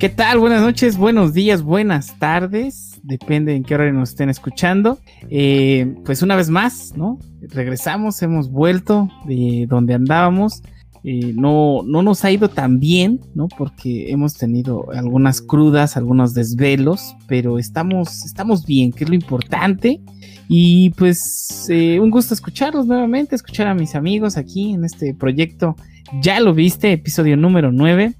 ¿Qué tal? Buenas noches, buenos días, buenas tardes. Depende en qué hora nos estén escuchando. Eh, pues una vez más, ¿no? Regresamos, hemos vuelto de donde andábamos. Eh, no, no nos ha ido tan bien, ¿no? Porque hemos tenido algunas crudas, algunos desvelos, pero estamos, estamos bien, que es lo importante. Y pues eh, un gusto escucharlos nuevamente, escuchar a mis amigos aquí en este proyecto. Ya lo viste, episodio número 9.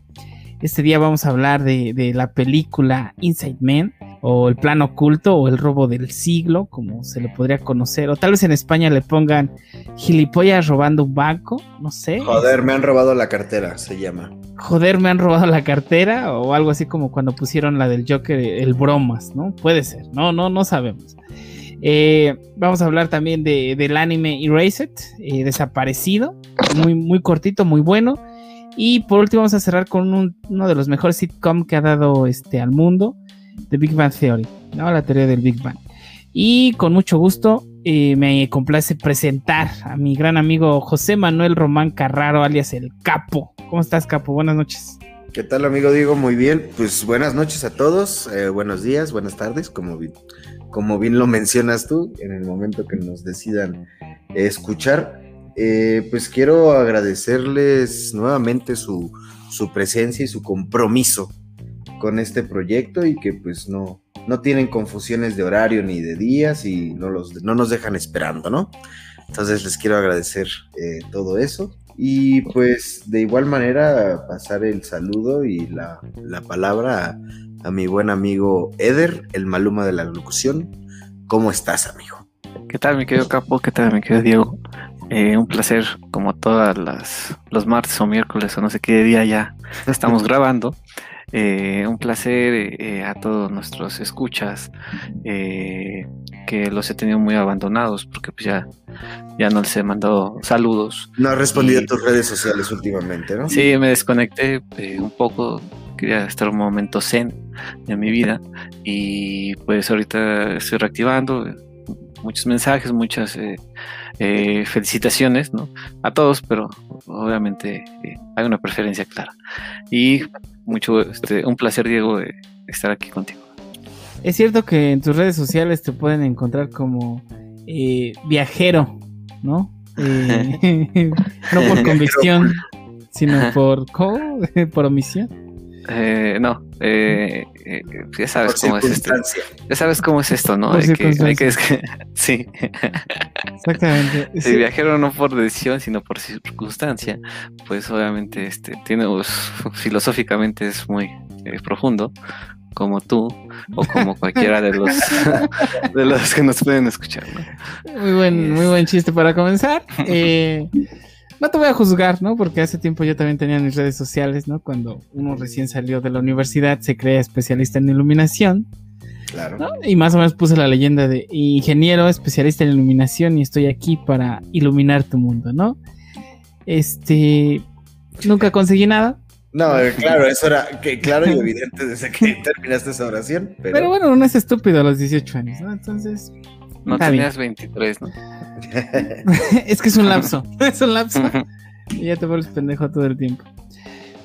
Este día vamos a hablar de, la película Inside Man, o El Plan Oculto, o El Robo del Siglo, como se le podría conocer. O tal vez en España le pongan Gilipollas robando un banco, no sé. Joder, me han robado la cartera, se llama. Joder, me han robado la cartera, o algo así como cuando pusieron la del Joker, el bromas, ¿no? Puede ser, no, no, no sabemos. Eh, vamos a hablar también de, del anime Erased, eh, desaparecido, muy, muy cortito, muy bueno. Y por último vamos a cerrar con uno de los mejores sitcom que ha dado este al mundo, The Big Bang Theory, ¿no? la teoría del Big Bang. Y con mucho gusto eh, me complace presentar a mi gran amigo José Manuel Román Carraro, alias El Capo. ¿Cómo estás, Capo? Buenas noches. ¿Qué tal, amigo Diego? Muy bien. Pues buenas noches a todos, buenos días, buenas tardes, como, como bien lo mencionas tú, en el momento que nos decidan escuchar. Eh, pues quiero agradecerles nuevamente su, presencia y su compromiso con este proyecto y que pues no, no tienen confusiones de horario ni de días y no, los, no nos dejan esperando, ¿no? Entonces les quiero agradecer eh, todo eso y pues de igual manera pasar el saludo y la, palabra a, a, mi buen amigo Eder, el maluma de la locución. ¿Cómo estás, amigo? ¿Qué tal, mi querido Capo? ¿Qué tal, mi querido Diego? Eh, un placer, como todas las los martes o miércoles o no sé qué día ya estamos grabando. Eh, un placer eh, a todos nuestros escuchas que los he tenido muy abandonados porque pues ya, ya no les he mandado saludos. No has respondido a tus redes sociales últimamente, ¿no? Sí, me desconecté un poco, quería estar un momento zen de mi vida y pues ahorita estoy reactivando muchos mensajes, muchas eh, felicitaciones ¿no? a todos, pero obviamente eh, hay una preferencia clara. Y mucho, este, un placer, Diego, estar aquí contigo. Es cierto que en tus redes sociales te pueden encontrar como eh, viajero, ¿no? no por convicción, sino por, por omisión. Eh, no, eh, eh, ya sabes cómo es esto. Ya sabes cómo es esto, ¿no? sí. Exactamente. Si viajero no por decisión, sino por circunstancia, pues obviamente este tiene pues, filosóficamente es muy profundo, como tú o como cualquiera de los de los que nos pueden escuchar. Muy buen, muy buen chiste para comenzar. Eh, no te voy a juzgar, ¿no? Porque hace tiempo yo también tenía mis redes sociales, ¿no? Cuando uno recién salió de la universidad, se crea especialista en iluminación. Claro. Y más o menos puse la leyenda de ingeniero especialista en iluminación y estoy aquí para iluminar tu mundo, ¿no? Este. Nunca conseguí nada. No, eh, claro, eso era que, claro y evidente desde que terminaste esa oración. Pero... pero bueno, uno es estúpido a los 18 años, ¿no? Entonces. No tenías 23, ¿no? es que es un lapso. es un lapso. y ya te vuelves pendejo todo el tiempo.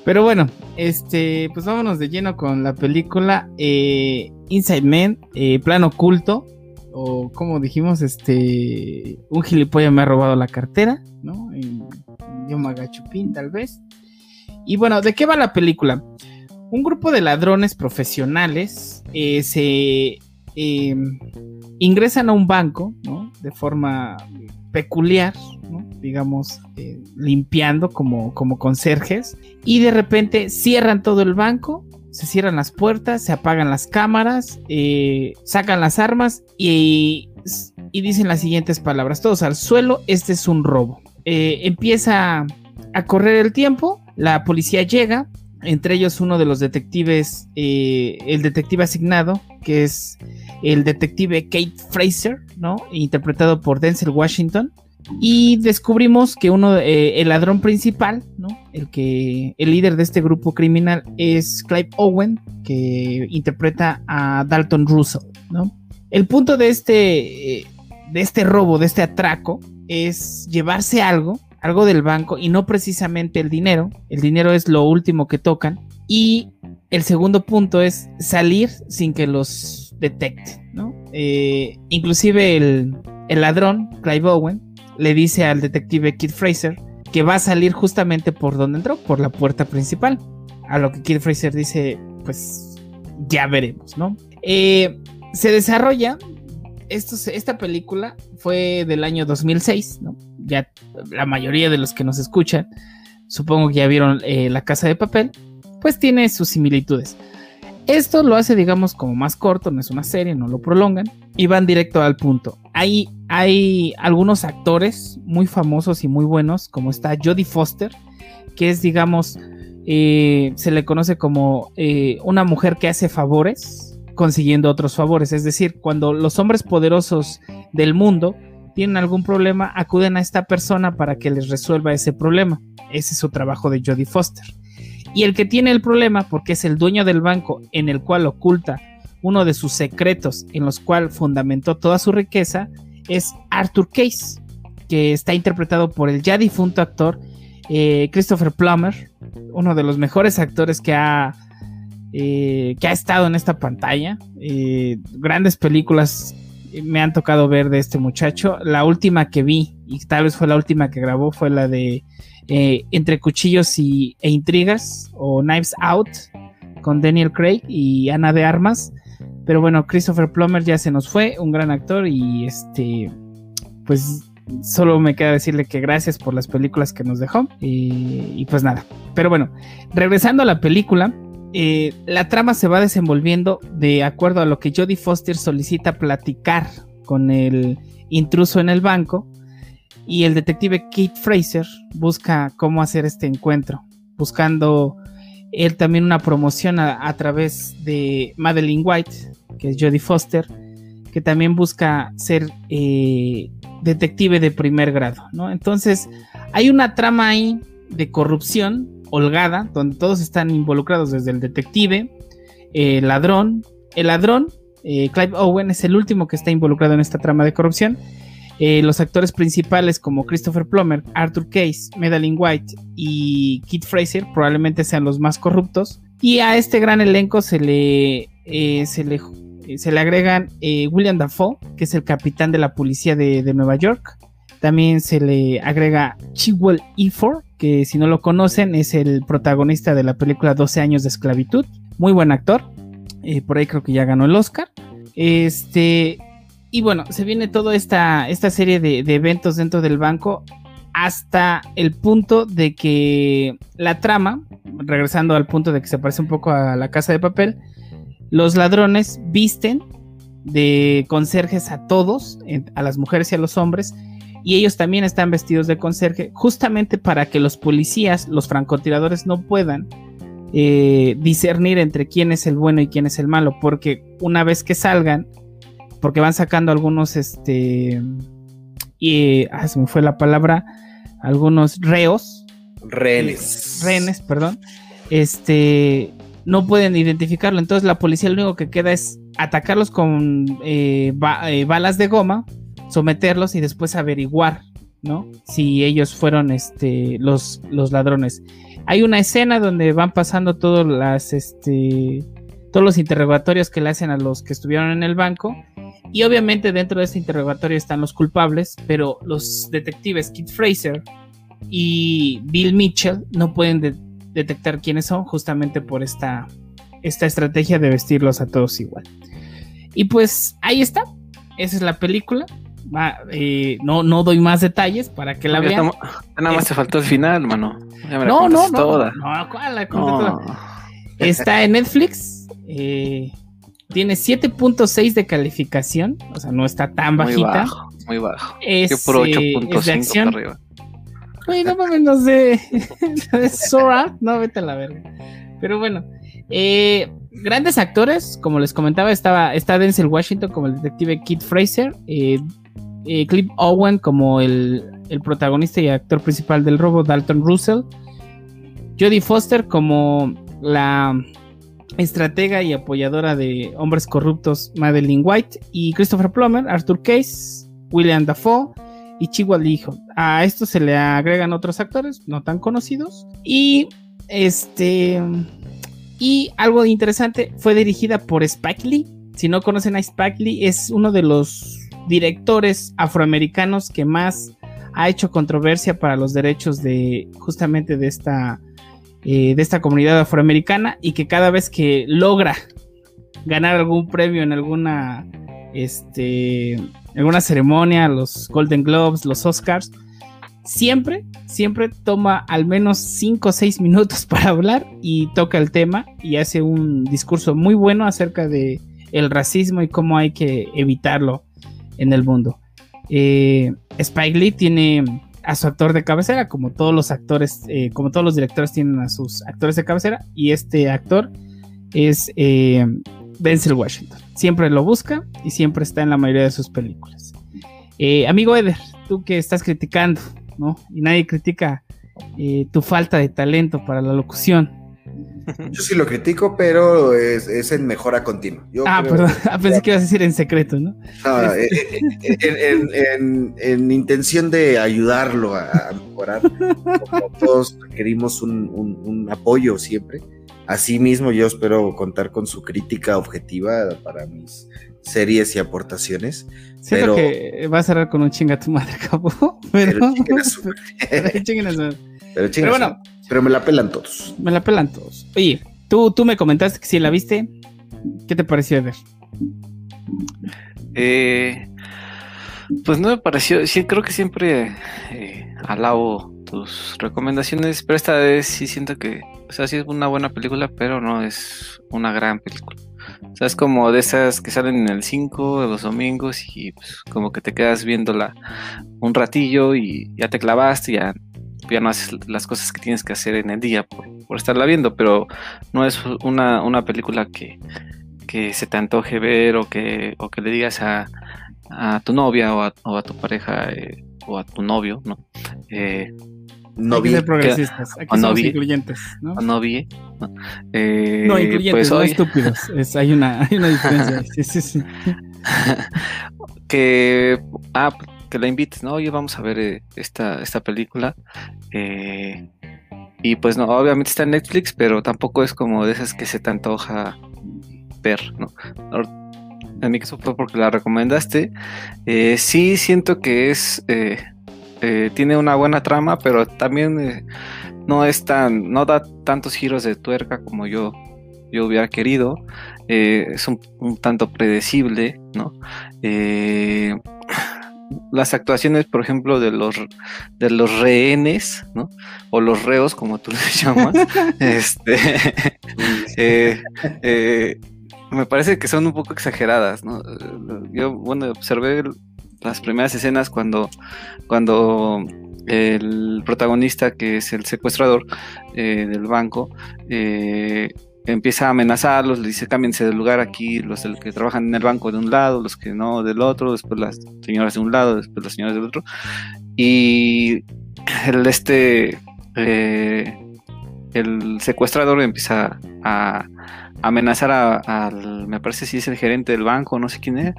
Pero bueno, este, pues vámonos de lleno con la película eh, Inside Man, eh, Plan Oculto, o como dijimos, este, un gilipollas me ha robado la cartera, ¿no? En, idioma gachupín, tal vez. Y bueno, ¿de qué va la película? Un grupo de ladrones profesionales eh, se Em, ingresan a un banco. De forma peculiar, digamos, eh, limpiando como, como conserjes, y de repente cierran todo el banco, se cierran las puertas, se apagan las cámaras, eh, sacan las armas y, y, dicen las siguientes palabras, todos al suelo, este es un robo. Eh, empieza a correr el tiempo, la policía llega, entre ellos uno de los detectives, el detective asignado, que es el detective Kate Fraser, ¿no? Interpretado por Denzel Washington. Y descubrimos que uno, eh, el ladrón principal, ¿no? El que, el líder de este grupo criminal es Clive Owen, que interpreta a Dalton Russell, ¿no? El punto de este, eh, de este robo, de este atraco, es llevarse algo algo del banco y no precisamente el dinero. El dinero es lo último que tocan. Y el segundo punto es salir sin que los detecten, ¿no? Eh, inclusive el, el ladrón, Clive Owen, le dice al detective Kid Fraser que va a salir justamente por donde entró, por la puerta principal. A lo que Kid Fraser dice, pues ya veremos, ¿no? Eh, se desarrolla, esto, esta película fue del año 2006, ¿no? Ya la mayoría de los que nos escuchan, supongo que ya vieron eh, La Casa de Papel, pues tiene sus similitudes. Esto lo hace, digamos, como más corto, no es una serie, no lo prolongan y van directo al punto. Hay, hay algunos actores muy famosos y muy buenos, como está Jodie Foster, que es, digamos, eh, se le conoce como eh, una mujer que hace favores consiguiendo otros favores. Es decir, cuando los hombres poderosos del mundo tienen algún problema, acuden a esta persona para que les resuelva ese problema. Ese es su trabajo de Jodie Foster. Y el que tiene el problema, porque es el dueño del banco en el cual oculta uno de sus secretos en los cuales fundamentó toda su riqueza, es Arthur Case, que está interpretado por el ya difunto actor eh, Christopher Plummer, uno de los mejores actores que ha, eh, que ha estado en esta pantalla. Eh, grandes películas me han tocado ver de este muchacho. La última que vi, y tal vez fue la última que grabó, fue la de eh, Entre Cuchillos y, e Intrigas o Knives Out con Daniel Craig y Ana de Armas. Pero bueno, Christopher Plummer ya se nos fue, un gran actor y este, pues solo me queda decirle que gracias por las películas que nos dejó y, pues nada. Pero bueno, regresando a la película, eh, la trama se va desenvolviendo de acuerdo a lo que Jodie Foster solicita platicar con el intruso en el banco y el detective Kate Fraser busca cómo hacer este encuentro, buscando él también una promoción a, través de Madeline White, que es Jodie Foster, que también busca ser eh, detective de primer grado, ¿no? Entonces, hay una trama ahí de corrupción holgada, donde todos están involucrados, desde el detective, el ladrón, el ladrón, eh, Clive Owen es el último que está involucrado en esta trama de corrupción, eh, los actores principales como Christopher Plummer, Arthur Case, Madeline White y Kit Fraser probablemente sean los más corruptos. Y a este gran elenco se le, eh, se le, se le agregan William Dafoe, que es el capitán de la policía de, Nueva York. También se le agrega Chiwell Efor, que si no lo conocen es el protagonista de la película 12 años de esclavitud. Muy buen actor. por ahí creo que ya ganó el Oscar. Este, y bueno, se viene toda esta, esta serie de, eventos dentro del banco hasta el punto de que la trama, regresando al punto de que se parece un poco a la casa de papel, los ladrones visten de conserjes a todos, a las mujeres y a los hombres, y ellos también están vestidos de conserje, justamente para que los policías, los francotiradores, no puedan eh, discernir entre quién es el bueno y quién es el malo, porque una vez que salgan, porque van sacando algunos, este, y, ah, se me fue la palabra, algunos reos. Rehenes. rehenes, perdón. Este, no pueden identificarlo. Entonces la policía lo único que queda es atacarlos con eh, eh, balas de goma, someterlos y después averiguar, ¿no? Si ellos fueron este, los, los ladrones. Hay una escena donde van pasando todos las, este, todos los interrogatorios que le hacen a los que estuvieron en el banco y obviamente dentro de este interrogatorio están los culpables, pero los detectives Kit Fraser y Bill Mitchell no pueden detectar quiénes son justamente por esta, esta estrategia de vestirlos a todos igual. Y pues ahí está, esa es la película. Eh, no, no doy más detalles para que la vean. nada más te faltó el final, mano. no, no, no, no, ¿cuál? Está en Netflix. Eh, tiene 7.6 de calificación, o sea, no está tan bajita. Muy bajo, muy bajo. Es, Yo por 8.5 para arriba. Uy, no mames, no sé. Sora, no, vete a la verga. Pero bueno, eh, grandes actores, como les comentaba, estaba, está Denzel Washington como el detective Kit Fraser, eh, eh, Cliff Owen como el, el, protagonista y actor principal del robo, Dalton Russell, Jodie Foster como la estratega y apoyadora de hombres corruptos Madeline White y Christopher Plummer, Arthur Case, William Dafoe, y Chihuahua A esto se le agregan otros actores no tan conocidos. Y este y algo interesante fue dirigida por Spike Lee. Si no conocen a Spike Lee es uno de los directores afroamericanos que más ha hecho controversia para los derechos de justamente de esta eh, de esta comunidad afroamericana y que cada vez que logra ganar algún premio en alguna este alguna ceremonia, los Golden Globes, los Oscars, siempre, siempre toma al menos 5 o 6 minutos para hablar y toca el tema y hace un discurso muy bueno acerca de el racismo y cómo hay que evitarlo en el mundo. Eh, Spike Lee tiene a su actor de cabecera, como todos los actores, eh, como todos los directores tienen a sus actores de cabecera, y este actor es eh, Denzel Washington. Siempre lo busca y siempre está en la mayoría de sus películas. Eh, amigo Eder, tú que estás criticando, ¿no? Y nadie critica eh, tu falta de talento para la locución. Yo sí lo critico, pero es, en mejora continua. ah, perdón, pensé que ibas a decir en secreto, ¿no? Eh, en, intención de ayudarlo a, mejorar, como todos requerimos un apoyo siempre. Asimismo, yo espero contar con su crítica objetiva para mis series y aportaciones. Siento pero, que va a cerrar con un chinga tu madre, cabo. Pero, pero, pero, bueno, pero me la pelan todos. Me la pelan todos. Oye, tú, tú me comentaste que si la viste. ¿Qué te pareció ver? Eh, pues no me pareció. Sí, creo que siempre eh, alabo tus recomendaciones, pero esta vez sí siento que, o sea, sí es una buena película, pero no es una gran película. O sea, es como de esas que salen en el 5 de los domingos y pues como que te quedas viéndola un ratillo y ya te clavaste, ya, ya no haces las cosas que tienes que hacer en el día por, estarla viendo, pero no es una, una película que, que se te antoje ver o que, o que le digas a, a tu novia o a, o a tu pareja eh, o a tu novio, ¿no? Eh, no vi. progresistas, aquí somos incluyentes, ¿no? No vi. No, eh, no incluyentes, pues no estúpidos. hay, una, hay una diferencia. sí, sí, sí. que, ah, que la invites, ¿no? Oye, vamos a ver eh, esta, esta película. Eh, y pues no, obviamente está en Netflix, pero tampoco es como de esas que se te antoja ver, ¿no? En mi caso fue porque la recomendaste. Eh, sí siento que es eh, tiene una buena trama, pero también eh, no es tan, no da tantos giros de tuerca como yo, yo hubiera querido. Eh, es un, tanto predecible, ¿no? Las actuaciones, por ejemplo, de los de los rehenes, ¿no? O los reos, como tú les llamas, este, me parece que son un poco exageradas, ¿no? Yo, bueno, observé las primeras escenas cuando, cuando el protagonista, que es el secuestrador eh, del banco, eh, empieza a amenazarlos, le dice cámbiense de lugar aquí, los que trabajan en el banco de un lado, los que no del otro, después las señoras de un lado, después las señoras del otro. Y el este eh, el secuestrador empieza a, amenazar al, me parece si es el gerente del banco, no sé quién es,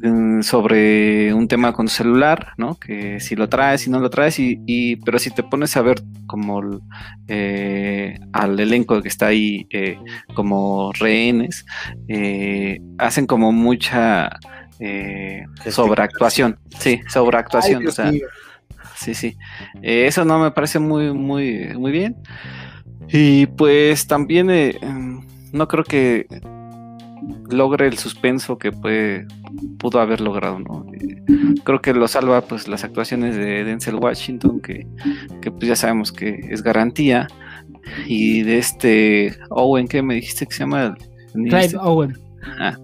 Mm, sobre un tema con celular, ¿no? Que si lo traes, si no lo traes, y, pero si te pones a ver como eh, al elenco que está ahí eh, como rehenes, eh, hacen como mucha sobreactuación, sí, sobreactuación, o sea, sí, sí, eso no me parece muy, muy, muy bien. Y pues también no creo que logre el suspenso que puede, pudo haber logrado, ¿no? Eh, creo que lo salva pues las actuaciones de Denzel Washington, que, pues ya sabemos que es garantía, y de este Owen, que me dijiste que se llama? Clive Owen. Ah,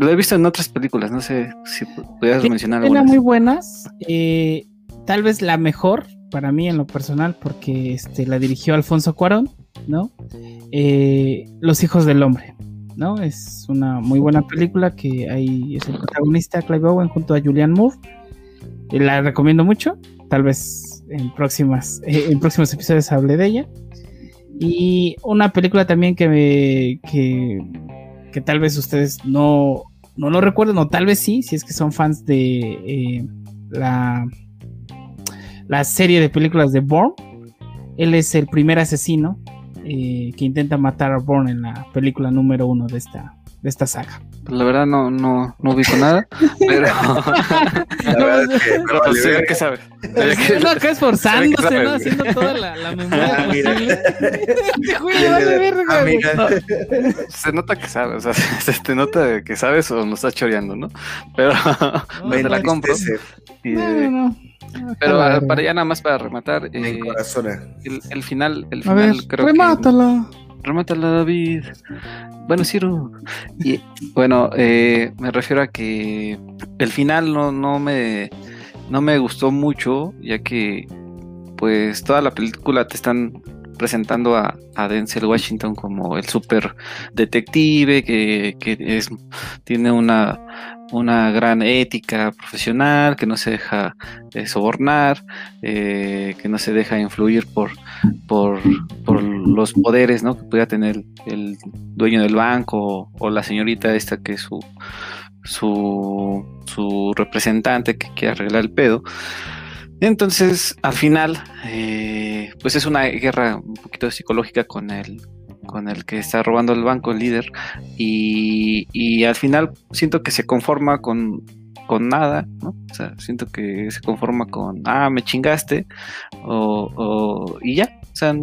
lo he visto en otras películas, no sé si pudieras mencionar algunas. muy buenas, eh, tal vez la mejor para mí en lo personal, porque este, la dirigió Alfonso Cuarón, ¿no? Eh, Los hijos del hombre. ¿no? Es una muy buena película que ahí es el protagonista Clive Owen junto a Julian Moore. Eh, la recomiendo mucho. Tal vez en próximas eh, en próximos episodios hable de ella. Y una película también que me que, que tal vez ustedes no no lo recuerden o tal vez sí, si es que son fans de la, la serie de películas de Bourne. Él es el primer asesino eh, que intenta matar a Bourne en la película número uno de esta, de esta saga. Pues la verdad no, no, no ubico nada, pero... la verdad es que, pero no, sé qué sabe. Uno acá esforzándose, ¿no? Haciendo toda la, la memoria ah, posible. se nota que sabes, o sea, se te nota que sabes o nos estás choreando, ¿no? Pero no, te la compro. Y, no, no. Pero para ya nada más para rematar, eh, el, el, final, el final ver, creo remátala. que remátala David. Bueno, Ciro. Y bueno, eh, me refiero a que el final no, no me no me gustó mucho, ya que pues toda la película te están presentando a, Denzel Washington como el super detective que, es, tiene una, una, gran ética profesional, que no se deja eh, sobornar, eh, que no se deja influir por, por, los poderes ¿no? que pueda tener el dueño del banco o, la señorita esta que es su, su, su representante que quiere arreglar el pedo. Entonces, al final, eh, pues es una guerra un poquito psicológica con el, con el que está robando el banco, el líder, y, al final siento que se conforma con, con nada, ¿no? O sea, siento que se conforma con, ah, me chingaste, o, y ya, o sea,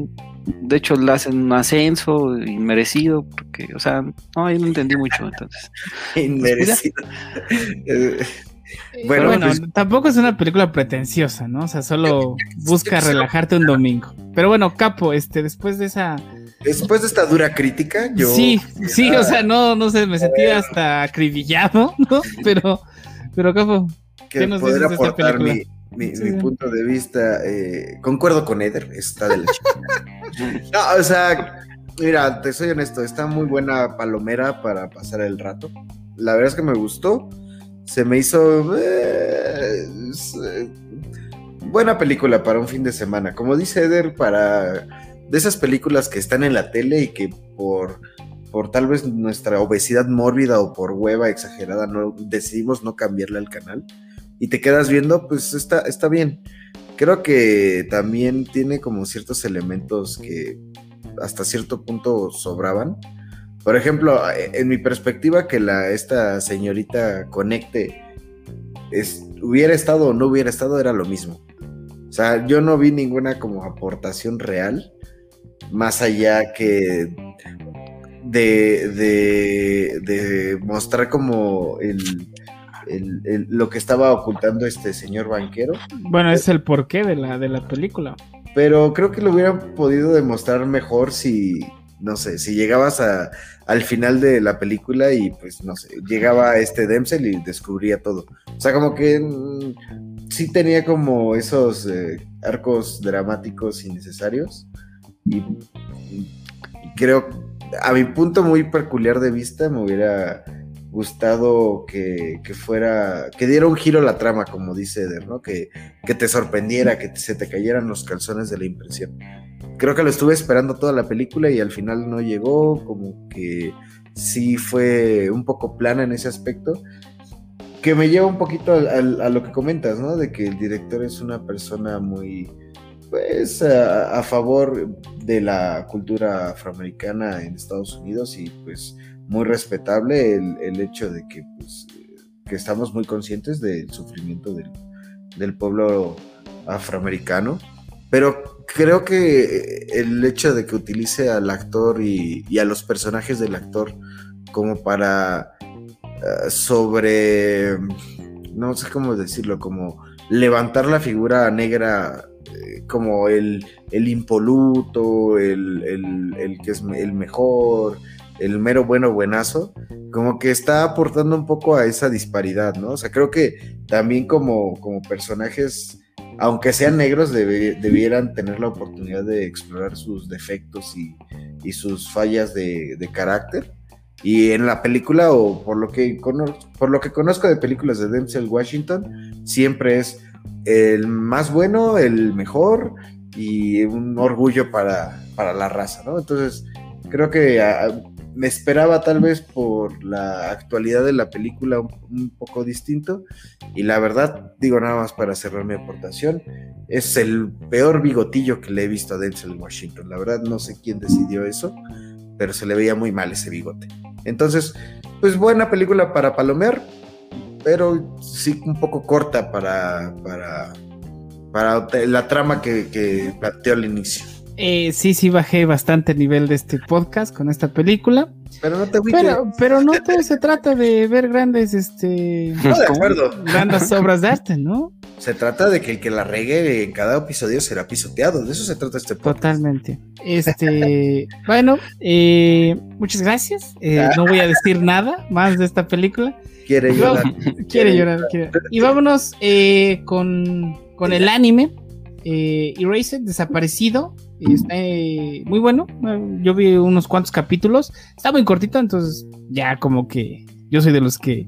de hecho le hacen un ascenso inmerecido, porque, o sea, no, ahí no entendí mucho, entonces. Pues, inmerecido. Bueno, pues, tampoco es una película pretenciosa, ¿no? O sea, solo busca relajarte un domingo. Pero bueno, Capo, este, después de esa. Después de esta dura crítica, yo. Sí, sí, o sea, no, no sé, me sentí hasta acribillado, ¿no? Pero, pero Capo, ¿qué nos poder dices aportar de esta mi, mi, punto de vista, eh, concuerdo con Eder, está de la No, o sea, mira, te soy honesto, está muy buena palomera para pasar el rato. La verdad es que me gustó se me hizo eh, eh, buena película para un fin de semana. Como dice Eder, para de esas películas que están en la tele y que por, por tal vez nuestra obesidad mórbida o por hueva exagerada no decidimos no cambiarle al canal y te quedas viendo, pues está, está bien. Creo que también tiene como ciertos elementos que hasta cierto punto sobraban por ejemplo, en mi perspectiva, que la, esta señorita conecte hubiera estado o no hubiera estado, era lo mismo. O sea, yo no vi ninguna como aportación real, más allá que de, de, mostrar como el, lo que estaba ocultando este señor banquero. Bueno, es el porqué de la, de la película. Pero creo que lo hubieran podido demostrar mejor si, no sé, si llegabas a, al final de la película y pues no sé, llegaba este Dempsey y descubría todo. O sea, como que mm, sí tenía como esos eh, arcos dramáticos innecesarios y, creo, a mi punto muy peculiar de vista, me hubiera gustado que, fuera, que diera un giro a la trama, como dice Eder, ¿no? Que, que te sorprendiera, que se te cayeran los calzones de la impresión creo que lo estuve esperando toda la película y al final no llegó, como que sí fue un poco plana en ese aspecto, que me lleva un poquito a, lo que comentas, ¿no? De que el director es una persona muy, pues, a, favor de la cultura afroamericana en Estados Unidos y pues muy respetable el, hecho de que, pues, que estamos muy conscientes del sufrimiento del, del pueblo afroamericano. Pero creo que el hecho de que utilice al actor y, a los personajes del actor como para eh, sobre, no sé cómo decirlo, como levantar la figura negra como el, impoluto, el, el, que es el mejor, el mero bueno buenazo, como que está aportando un poco a esa disparidad, ¿no? O sea, creo que también como, como personajes aunque sean negros, debieran tener la oportunidad de explorar sus defectos y, sus fallas de, carácter. Y en la película, o por lo, que por lo que conozco de películas de Denzel Washington, siempre es el más bueno, el mejor y un orgullo para, la raza, ¿no? Entonces, creo que me esperaba tal vez por la actualidad de la película un, poco distinto y la verdad, digo nada más para cerrar mi aportación, es el peor bigotillo que le he visto a Denzel Washington. La verdad no sé quién decidió eso, pero se le veía muy mal ese bigote. Entonces, pues buena película para palomear, pero sí un poco corta para, para, para la trama que, que planteó al inicio. Eh, sí, sí bajé bastante el nivel de este podcast con esta película. Pero no te pero, pero no todo se trata de ver grandes, este, no, de acuerdo. grandes obras de arte, ¿no? Se trata de que el que la regue en cada episodio será pisoteado. De eso se trata este podcast. Totalmente. Este, bueno, eh, muchas gracias. Eh, no voy a decir nada más de esta película. Quiere llorar. quiere llorar. Y vámonos con, con el anime. Erased, desaparecido. Está eh, muy bueno. Yo vi unos cuantos capítulos. Está muy cortito, entonces ya como que yo soy de los que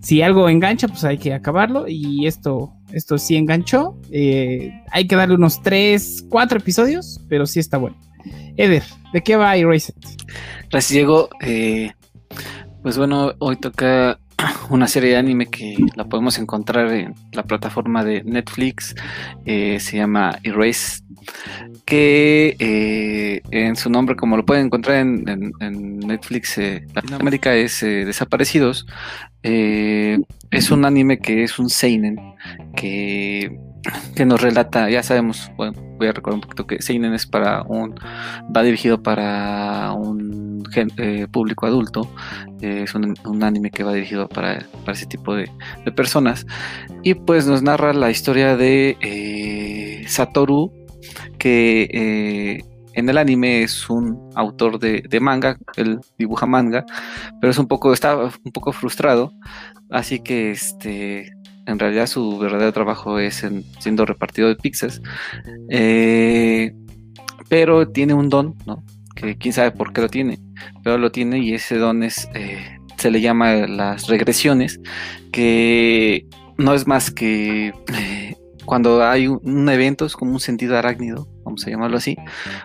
si algo engancha, pues hay que acabarlo. Y esto, esto sí enganchó. Eh, hay que darle unos 3, 4 episodios, pero sí está bueno. Eder, ¿de qué va Erased? Gracias, Diego. Eh, pues bueno, hoy toca una serie de anime que la podemos encontrar en la plataforma de Netflix, eh, se llama Erase, que eh, en su nombre, como lo pueden encontrar en, Netflix eh, Latinoamérica, es Desaparecidos. es un anime que es un seinen que que nos relata, ya sabemos, voy a recordar un poquito que Seinen es para un, va dirigido para un eh, público adulto, eh, es un, anime que va dirigido para, ese tipo de, personas, y pues nos narra la historia de eh, Satoru, que en el anime es un autor de, de, manga, él dibuja manga, pero es un poco, está un poco frustrado, así que este en realidad su verdadero trabajo es siendo repartido de pizzas. Pero tiene un don, ¿no? Que quién sabe por qué lo tiene, pero lo tiene y ese don es, eh, se le llama las regresiones, que no es más que eh, cuando hay un, evento, es como un sentido arácnido, vamos a llamarlo así,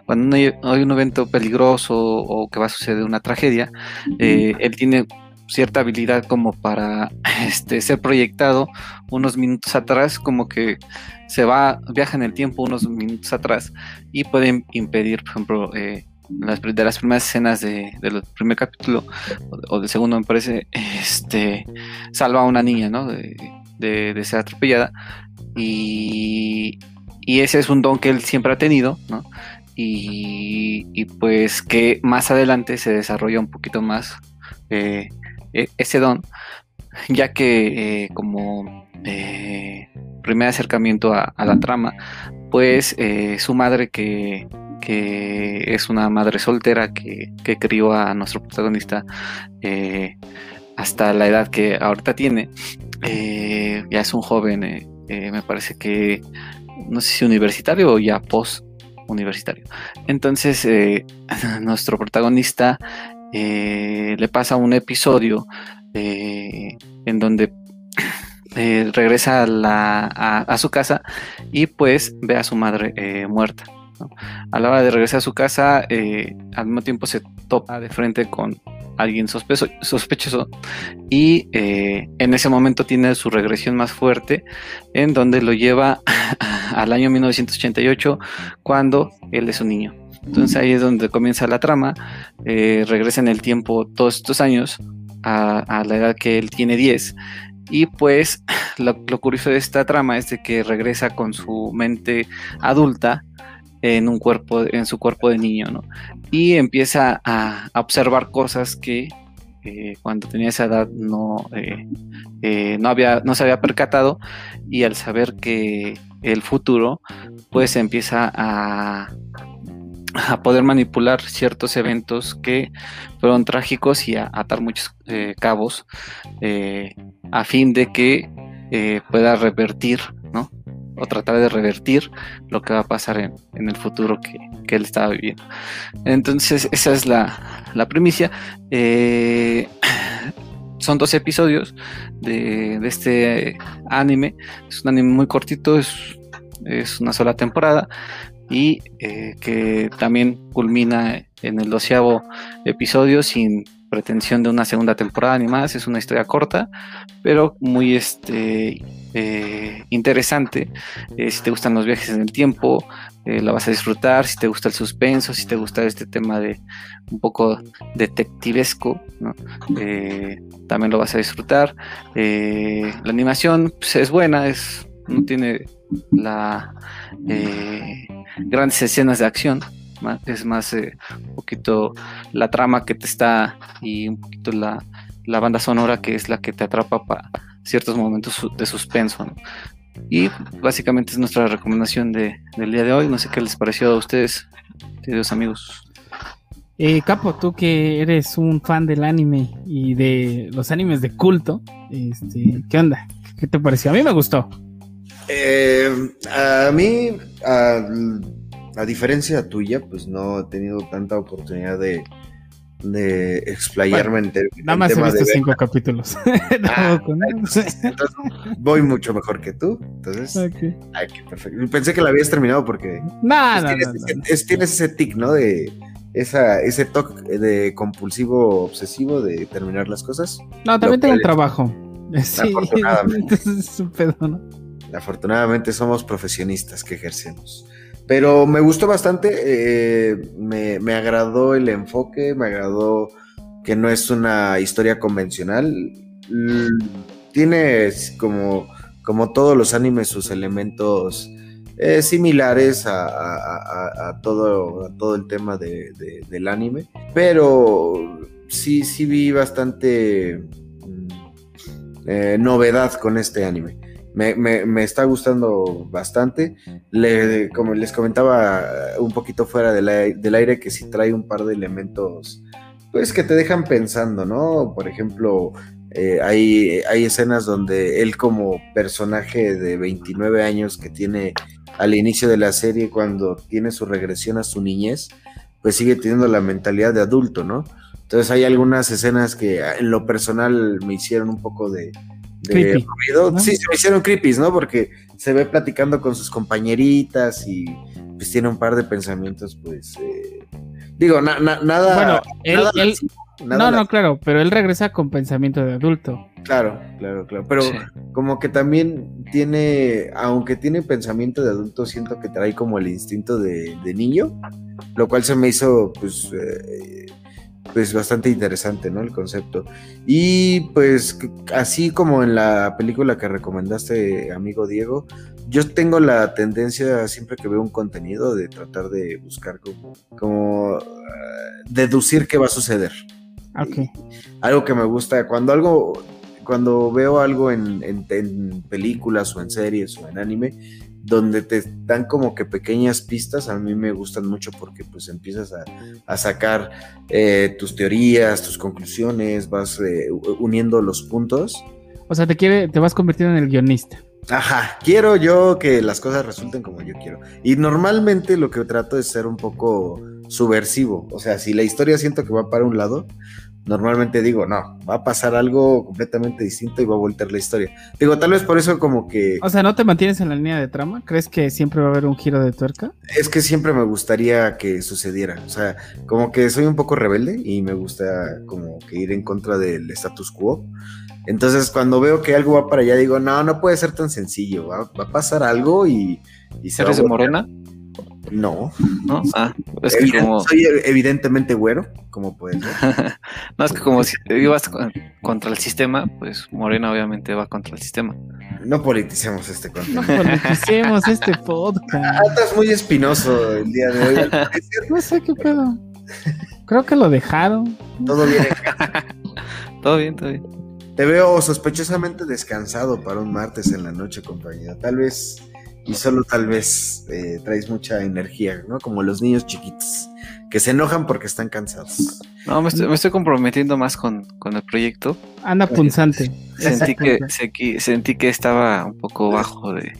cuando hay, un evento peligroso o que va a suceder una tragedia, él tiene cierta habilidad como para este, ser proyectado unos minutos atrás, como que se va, viaja en el tiempo unos minutos atrás y puede impedir, por ejemplo, eh, las, de las primeras escenas de, del primer capítulo o, del segundo, me parece, este, salva a una niña, ¿no? De, de, ser atropellada y, y, ese es un don que él siempre ha tenido, ¿no? Y, y pues que más adelante se desarrolla un poquito más eh, e, ese don, ya que eh, como eh, primer acercamiento a, la trama, pues su madre que, es una madre soltera que, crió a nuestro protagonista hasta la edad que ahorita tiene, ya es un joven, me parece que no sé si universitario o ya post universitario. Entonces, nuestro protagonista eh, le pasa un episodio eh, en donde eh, regresa a, su casa y pues ve a su madre muerta. A la hora de regresar a su casa, al mismo tiempo se topa de frente con alguien sospechoso y en ese momento tiene su regresión más fuerte en donde lo lleva al año 1988 cuando él es un niño. Entonces ahí es donde comienza la trama. Eh, regresa en el tiempo todos estos años a, la edad que él tiene 10. Y pues lo, curioso de esta trama es de que regresa con su mente adulta en un cuerpo, en su cuerpo de niño, ¿no? Y empieza a, observar cosas que eh, cuando tenía esa edad no, eh, no, había, no se había percatado y al saber que el futuro pues empieza a, a poder manipular ciertos eventos que fueron trágicos y a atar muchos eh, cabos eh, a fin de que eh, pueda revertir. O tratar de revertir lo que va a pasar en, el futuro que, él estaba viviendo. Entonces, esa es la, la primicia. son dos episodios de, de, este anime. Es un anime muy cortito, es, es una sola temporada y eh, que también culmina en el doceavo episodio sin pretensión de una segunda temporada ni más. Es una historia corta, pero muy este, eh, interesante. Eh, si te gustan los viajes en el tiempo, eh, la vas a disfrutar. Si te gusta el suspenso, si te gusta este tema de un poco detectivesco, también lo vas a disfrutar. la animación pues, es buena, es, no tiene la grandes escenas de acción es más un poquito la trama que te está y un poquito la, banda sonora que es la que te atrapa para ciertos momentos de suspenso. Y básicamente es nuestra recomendación de, del día de hoy. No sé qué les pareció a ustedes, queridos amigos. Eh, Capo, tú que eres un fan del anime y de los animes de culto, este, ¿qué onda? ¿Qué te pareció? A mí me gustó. Eh, a mí, a diferencia tuya, pues no he tenido tanta oportunidad de, de explayarme en, Nada más he visto cinco capítulos. Ah, voy mucho mejor que tú. Entonces, ay, qué perfecto. Pensé que la habías terminado porque nada, pues, tienes, ese tic, ¿no? De esa, ese toque de compulsivo obsesivo de terminar las cosas. No, también tengo un trabajo. Sí, afortunadamente. es un pedo, ¿no? Afortunadamente somos profesionistas que ejercemos. Pero me gustó bastante, eh, me, agradó el enfoque, me agradó que no es una historia convencional. Tiene como, como todos los animes sus elementos eh, similares a, todo, todo el tema del anime, pero sí, sí vi bastante mm, eh, novedad con este anime me, me, está gustando bastante. Le, como les comentaba un poquito fuera del aire, que si trae un par de elementos, pues que te dejan pensando, ¿no? Por ejemplo, eh, hay, hay escenas donde él como personaje de 29 años que tiene al inicio de la serie, cuando tiene su regresión a su niñez, pues sigue teniendo la mentalidad de adulto, ¿no? Entonces hay algunas escenas que en lo personal me hicieron un poco de, Creepy, Sí, se me hicieron creepy, ¿no? Porque se ve platicando con sus compañeritas y pues tiene un par de pensamientos, pues, eh, digo, nada... Bueno, él, no, no, claro, pero él regresa con pensamiento de adulto. Claro, claro, claro, pero como que también tiene, aunque tiene pensamiento de adulto, siento que trae como el instinto de, de niño, lo cual se me hizo, pues... Eh, pues bastante interesante, ¿no? El concepto. Y pues así como en la película que recomendaste, amigo Diego, yo tengo la tendencia siempre que veo un contenido de tratar de buscar como, eh, deducir qué va a suceder. Okay. algo que me gusta, cuando algo, cuando veo algo en, en películas o en series o en anime, donde te dan como que pequeñas pistas, a mí me gustan mucho porque pues empiezas a, sacar eh, tus teorías, tus conclusiones, vas eh, uniendo los puntos. O sea, te quiere, te vas convirtiendo en el guionista. Ajá, quiero yo que las cosas resulten como yo quiero. Y normalmente lo que trato es ser un poco subversivo. O sea, si la historia siento que va para un lado, normalmente digo, no, va a pasar algo completamente distinto y va a voltear la historia. Digo, tal vez por eso como que... O sea, ¿no te mantienes en la línea de trama? ¿Crees que siempre va a haber un giro de tuerca? Es que siempre me gustaría que sucediera. O sea, como que soy un poco rebelde y me gusta como que ir en contra del status quo. Entonces, cuando veo que algo va para allá, digo, no, no puede ser tan sencillo. Va, a pasar algo y... y se ¿Eres de Morena? No. ¿No? Ah, es que como... Soy evidentemente güero, como puedes ver. no, es que como si ibas contra el sistema, pues Morena obviamente va contra el sistema. No politicemos este contenido. No politicemos este podcast. Ah, estás muy espinoso el día de hoy. no sé qué pedo. Creo que lo dejaron. Todo bien. todo bien, todo bien. Te veo sospechosamente descansado para un martes en la noche, compañero. Tal vez y solo tal vez eh, traes mucha energía, ¿no? Como los niños chiquitos, que se enojan porque están cansados. No, me estoy, comprometiendo más con, el proyecto. Anda punzante. Sentí que, sentí que estaba un poco bajo de,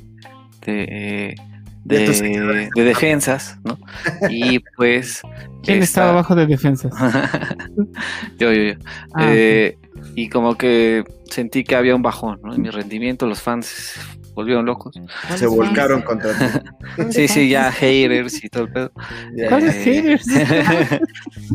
de, de, defensas, ¿no? Y pues... ¿Quién estaba bajo de defensas? yo, yo, yo. Ah, eh, y como que sentí que había un bajón, ¿no? En mi rendimiento, los fans volvieron locos. Se volcaron contra sí, sí, ya haters y todo el pedo. ¿Cuáles eh, haters?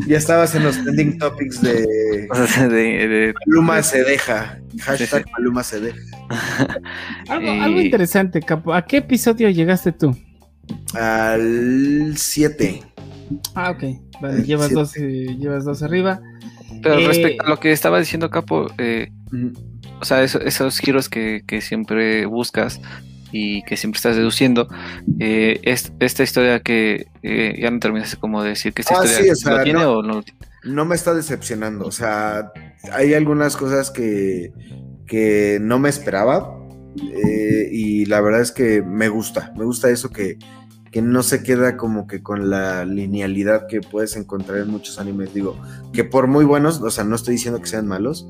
ya estabas en los trending topics de, de, Paluma se deja. Hashtag Paluma se deja. algo, algo interesante, Capo. ¿A qué episodio llegaste tú? Al 7. Ah, ok. Vale, llevas, dos, llevas dos arriba. Pero eh, respecto a lo que estaba diciendo Capo, eh, o sea, esos giros que, siempre buscas y que siempre estás deduciendo, eh, es, esta historia que ya no terminaste como de decir que esta ah, historia tiene no, o no No me está decepcionando, o sea, hay algunas cosas que, que no me esperaba y la verdad es que me gusta, me gusta eso que, que no se queda como que con la linealidad que puedes encontrar en muchos animes. Digo, que por muy buenos, o sea, no estoy diciendo que sean malos,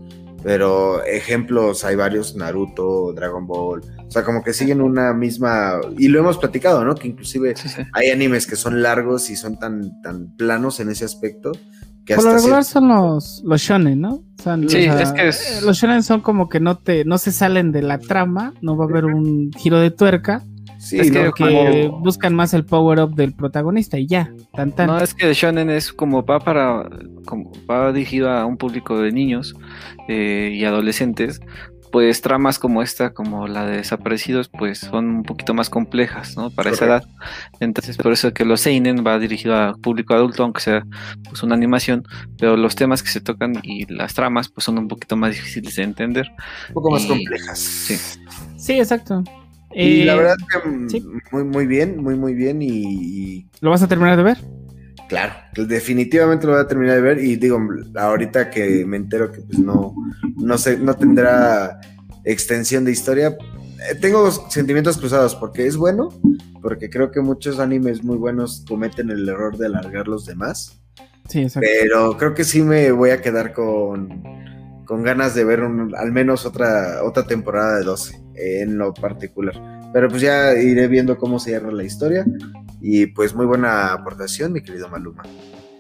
pero ejemplos hay varios, Naruto, Dragon Ball, o sea, como que siguen una misma, y lo hemos platicado, ¿no? Que inclusive hay animes que son largos y son tan, tan planos en ese aspecto. Que Por lo regular son los, los shonen, ¿no? sí, es que los shonen son como que no te, no se salen de la trama, no va a haber un giro de tuerca, Sí, es que, buscan más el power up del protagonista y ya, tan tan. No, es que Shonen es como va para, como va dirigido a un público de niños eh, y adolescentes, pues tramas como esta, como la de desaparecidos, pues son un poquito más complejas, ¿no? Para esa edad. Entonces, por eso que los Seinen va dirigido a público adulto, aunque sea pues una animación, pero los temas que se tocan y las tramas, pues son un poquito más difíciles de entender. Un poco más complejas. Sí. Sí, exacto. Y la eh, verdad que mm, muy, muy bien, muy, muy bien. Y, ¿Lo vas a terminar de ver? Claro, definitivamente lo voy a terminar de ver. Y digo, ahorita que me entero que pues no, no, sé, no tendrá extensión de historia, eh, tengo sentimientos cruzados porque es bueno, porque creo que muchos animes muy buenos cometen el error de alargar los demás. Sí, exacto. Pero creo que sí me voy a quedar con, con ganas de ver al menos otra, otra temporada de 12 en lo particular. Pero pues ya iré viendo cómo se cierra la historia. Y pues muy buena aportación, mi querido Maluma.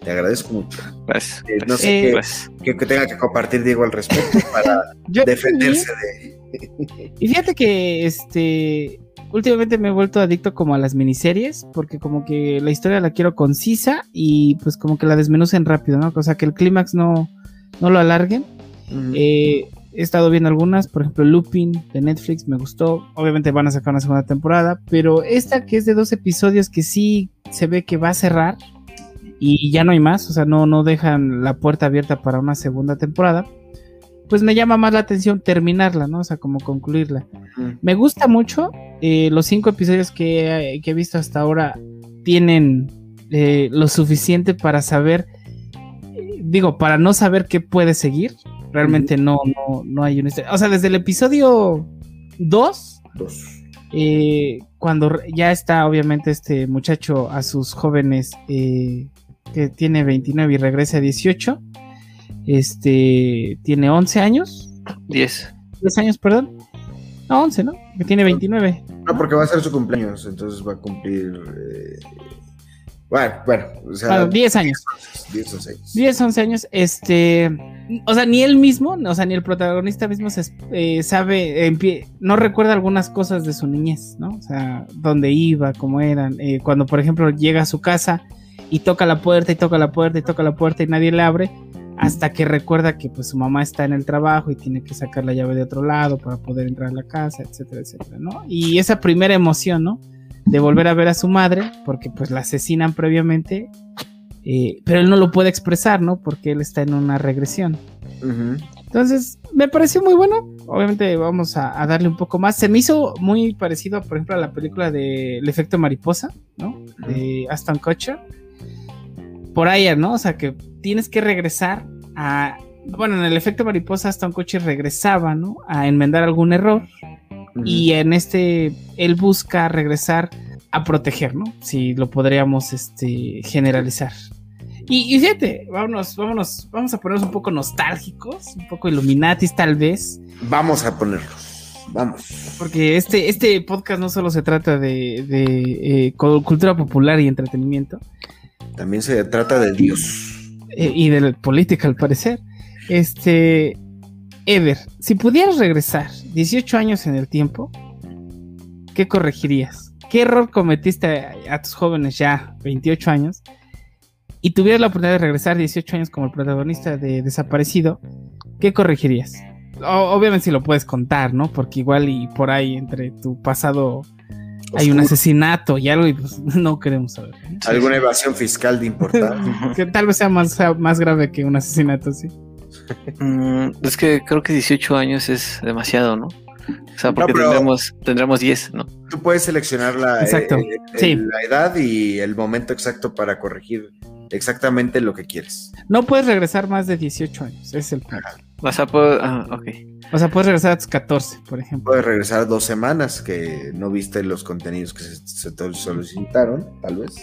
Te agradezco mucho. Pues, eh, no sé pues. qué, tenga que compartir Diego al respecto para defenderse de. y fíjate que este últimamente me he vuelto adicto como a las miniseries, porque como que la historia la quiero concisa y pues como que la desmenucen rápido, ¿no? O sea, que el clímax no, no lo alarguen. Eh, He estado viendo algunas, por ejemplo, Lupin de Netflix me gustó. Obviamente van a sacar una segunda temporada, pero esta que es de dos episodios que sí se ve que va a cerrar y ya no hay más, o sea, no, no dejan la puerta abierta para una segunda temporada. Pues me llama más la atención terminarla, ¿no? O sea, como concluirla. Me gusta mucho. Eh, los cinco episodios que, he visto hasta ahora tienen eh, lo suficiente para saber, digo, para no saber qué puede seguir Realmente no, no, no hay un... O sea, desde el episodio 2, eh, cuando ya está obviamente este muchacho a sus jóvenes eh, que tiene 29 y regresa a 18, este tiene 11 años. 10. 10 años, perdón. No, 11, ¿no? Que tiene 29. No, porque va a ser su cumpleaños, entonces va a cumplir... Eh, bueno, bueno, o sea, 10 años. 10, 11 años. 10, 11 años. Este, o sea, ni él mismo, o sea, ni el protagonista mismo se, eh, sabe, no recuerda algunas cosas de su niñez, ¿no? O sea, dónde iba, cómo eran. Eh, cuando, por ejemplo, llega a su casa y toca la puerta y toca la puerta y toca la puerta y nadie le abre, hasta que recuerda que pues su mamá está en el trabajo y tiene que sacar la llave de otro lado para poder entrar a la casa, etcétera, etcétera, ¿no? Y esa primera emoción, ¿no? De volver a ver a su madre, porque pues la asesinan previamente, eh, pero él no lo puede expresar, ¿no? Porque él está en una regresión. Entonces, me pareció muy bueno. Obviamente vamos a, darle un poco más. Se me hizo muy parecido, por ejemplo, a la película de El efecto mariposa, ¿no? De Aston Kutcher. Por ahí, ¿no? O sea, que tienes que regresar a... Bueno, en el efecto mariposa Aston Kutcher regresaba, ¿no? A enmendar algún error y en este, él busca regresar a proteger, ¿no? Si lo podríamos este, generalizar. Y, fíjate, vámonos, vámonos, vamos a ponernos un poco nostálgicos, un poco Illuminatis tal vez. Vamos a ponerlos, vamos. Porque este, este podcast no solo se trata de, de eh, cultura popular y entretenimiento. También se trata de Dios. Eh, y de política, al parecer. Este, Ever, si pudieras regresar 18 años en el tiempo, ¿qué corregirías? ¿Qué error cometiste a, tus jóvenes ya, 28 años, y tuvieras la oportunidad de regresar 18 años como el protagonista de Desaparecido? ¿Qué corregirías? obviamente si lo puedes contar, ¿no? Porque igual y por ahí entre tu pasado hay un asesinato y algo y pues no queremos saber. Alguna evasión fiscal de importancia. que tal vez sea más, más grave que un asesinato, sí. Mm, es que creo que 18 años es demasiado, ¿no? O sea, porque tendremos, tendremos 10, ¿no? Tú puedes seleccionar la, exacto. Eh, la edad y el momento exacto para corregir exactamente lo que quieres. No puedes regresar más de 18 años, es el punto. O sea, puedo, ah, O sea, puedes regresar a tus 14, por ejemplo. Puedes regresar dos semanas que no viste los contenidos que se, te solicitaron, tal vez.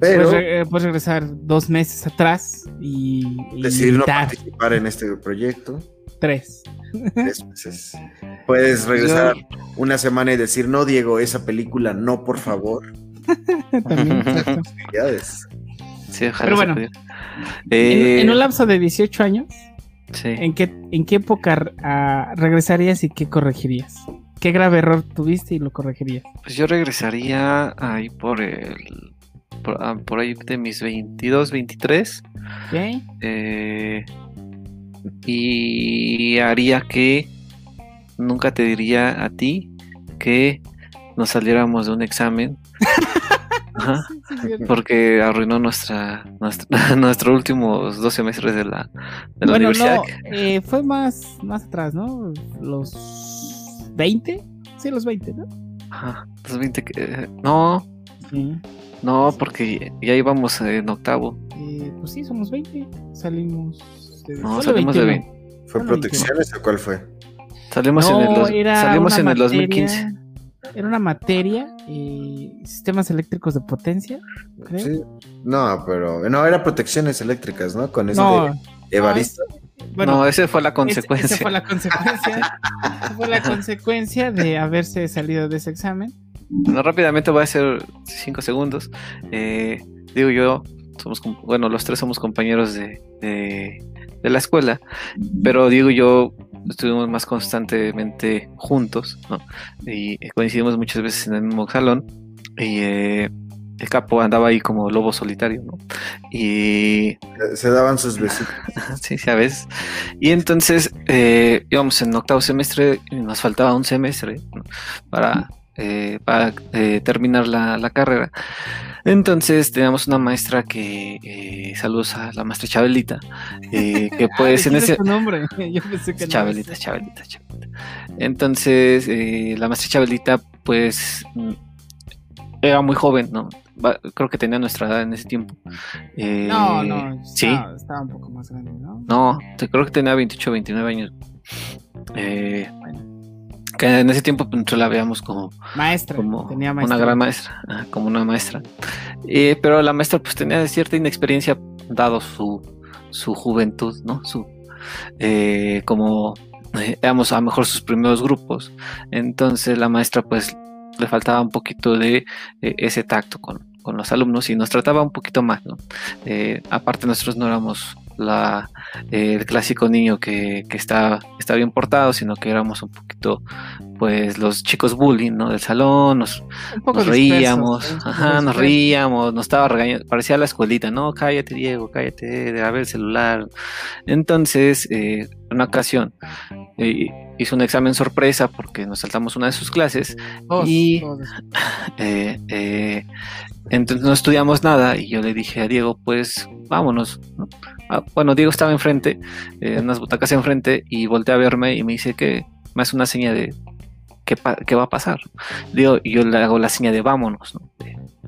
Pero. Puedes, regresar dos meses atrás y. decidir no participar en este proyecto. Tres. Tres meses. Puedes regresar una semana y decir, no, Diego, esa película no, por favor. También, Sí, Pero bueno, eh, en, un lapso de 18 años, ¿en, qué, ¿en qué época ah, regresarías y qué corregirías? ¿Qué grave error tuviste y lo corregirías? Pues yo regresaría ahí por el. Por, ah, ahí de mis 22, 23. Eh, y haría que nunca te diría a ti que nos saliéramos de un examen porque arruinó nuestra, nuestra nuestros últimos dos semestres de la, de la universidad. Eh, fue más, más atrás, ¿no? Los 20, sí, los 20, ¿no? Ajá, los 20 que... No, no, porque ya íbamos en octavo. Eh, pues sí, somos 20, salimos... De... No, salimos de 20. ¿Fue protecciones o cuál fue? Salimos en el, salimos en el 2015 era una materia, y eh, sistemas eléctricos de potencia, creo. No, pero no, era protecciones eléctricas, ¿no? Con eso de Evaristo. bueno, no, esa fue la consecuencia. Esa fue la consecuencia. fue la consecuencia de haberse salido de ese examen. No, rápidamente voy a hacer cinco segundos. Eh, digo yo, somos, bueno, los tres somos compañeros de, de la escuela, pero digo yo, estuvimos más constantemente juntos, ¿no? Y coincidimos muchas veces en el mismo salón. Y eh, el capo andaba ahí como lobo solitario, ¿no? Y... Se daban sus besitos. sí, veces. Y entonces eh, íbamos en octavo semestre y nos faltaba un semestre para, eh, para terminar la, la carrera. Entonces teníamos una maestra que, eh, saludos a la maestra Chabelita, eh, que pues en ese... nombre? Yo pensé que Chabelita, Chabelita, Chabelita. Entonces eh, la maestra Chabelita pues mm, era muy joven, ¿no? Creo que tenía nuestra edad en ese tiempo. Eh, no, no, sí. Estaba, un poco más grande, ¿no? No, creo que tenía 28 o 29 años. Eh, bueno que en ese tiempo pues, nosotros la veíamos como maestra, como una gran maestra, como una maestra. Eh, pero la maestra pues tenía cierta inexperiencia dado su, su juventud, ¿no? Su eh, como eh, éramos a lo mejor sus primeros grupos. Entonces la maestra pues le faltaba un poquito de ese tacto con, con, los alumnos y nos trataba un poquito más, ¿no? aparte nosotros no éramos la, el clásico niño que, está, está bien portado, sino que éramos un poquito, pues, los chicos bullying, ¿no? Del salón, nos, reíamos, ajá, nos reíamos, nos estaba regañando, parecía la escuelita, no, cállate Diego, cállate, de ver el celular. Entonces, eh, una ocasión, eh, hizo un examen sorpresa porque nos saltamos una de sus clases y eh, eh, entonces no estudiamos nada y yo le dije a Diego, pues vámonos. Ah, bueno, Diego estaba enfrente, en unas butacas enfrente y volteé a verme y me dice que me hace una seña de ¿qué, qué va a pasar? Digo, yo le hago la seña de vámonos,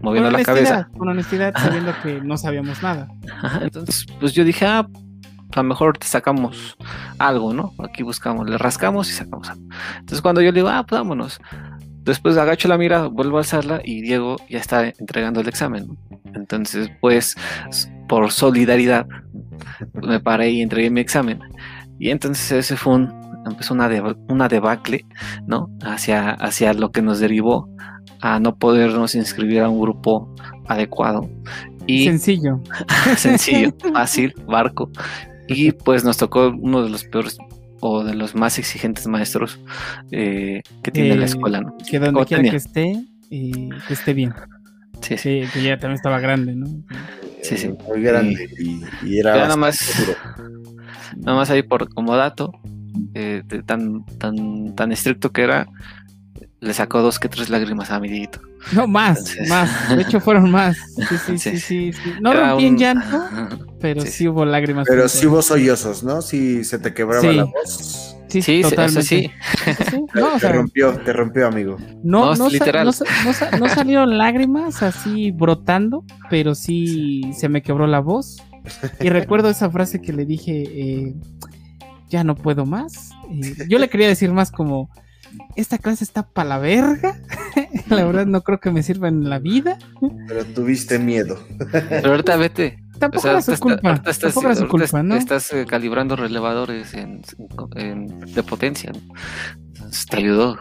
moviendo la cabeza. Con honestidad, sabiendo que no sabíamos nada. Entonces, pues yo dije, ah, a lo mejor te sacamos algo, ¿no? Aquí buscamos, le rascamos y sacamos algo. Entonces cuando yo le digo, ah, pues vámonos. Después agacho la mira, vuelvo a alzarla y Diego ya está entregando el examen. Entonces, pues, por solidaridad, me paré y entregué mi examen. Y entonces ese fue un, empezó una, una debacle, ¿no? Hacia, hacia lo que nos derivó a no podernos inscribir a un grupo adecuado. Y, sencillo. sencillo, fácil, barco. Y pues nos tocó uno de los peores o de los más exigentes maestros eh, que tiene la eh, escuela, ¿no? Que donde quiera que esté, y que esté bien. Sí, sí. Que ya también estaba grande, ¿no? Sí, sí. Muy grande y, era. nada más, nada más ahí por como dato, eh, tan, tan, tan estricto que era, le sacó dos que tres lágrimas a mi dedito. No, más, más. De hecho, fueron más. Sí, sí, sí, sí. No rompí en llanto, pero sí, hubo lágrimas. Pero sí hubo sollozos, ¿no? Sí, se te quebraba la voz. Sí, sí, totalmente. sí. No, te rompió, te rompió, amigo. No, no, literal. no, salieron lágrimas así brotando, pero sí se me quebró la voz. Y recuerdo esa frase que le dije, eh, ya no puedo más. yo le quería decir más como, esta clase está para la verga. la verdad no creo que me sirva en la vida. Pero tuviste miedo. Pero ahorita vete. Tampoco era su culpa. estás, su culpa, ¿no? Estás eh, calibrando relevadores en, de potencia. Te ayudó.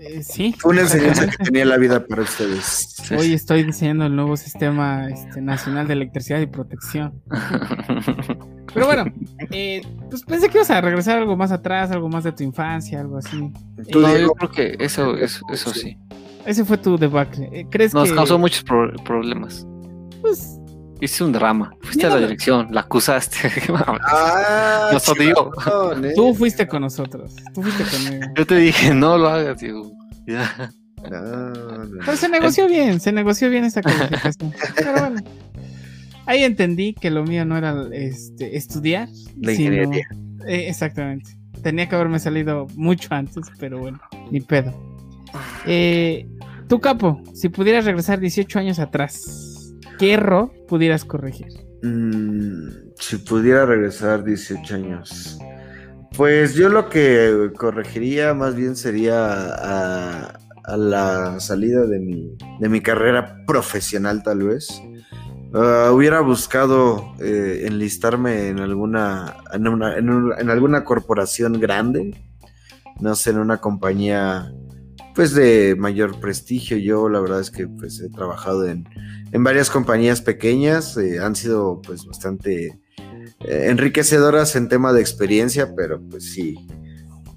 Eh, sí. Fue una enseñanza que tenía la vida para ustedes. Hoy estoy diseñando el nuevo sistema este, nacional de electricidad y protección. Pero bueno, eh, pues pensé que ibas a regresar algo más atrás, algo más de tu infancia, algo así. no, yo creo que eso, eso, eso sí. Ese fue tu debacle. ¿Crees Nos causó muchos problemas. Pues Hice un drama. Fuiste a la dirección, la acusaste. ah, Nos odió. Tú fuiste con nosotros. Tú fuiste conmigo. Yo te dije, no lo hagas, digo. Pero se negoció bien, se negoció bien esa calificación. Pero bueno. Ahí entendí que lo mío no era este, estudiar. La ingeniería. Eh, exactamente. Tenía que haberme salido mucho antes, pero bueno, ni pedo. Eh, tu capo, si pudieras regresar 18 años atrás, ¿qué error pudieras corregir? Mm, si pudiera regresar 18 años. Pues yo lo que corregiría más bien sería a, la salida de mi, de mi carrera profesional tal vez. Ah, hubiera buscado eh, enlistarme en alguna en, en, alguna corporación grande, no sé, en una compañía pues de mayor prestigio. Yo la verdad es que pues he trabajado en, en varias compañías pequeñas, eh, han sido pues bastante eh, enriquecedoras en tema de experiencia, pero pues sí,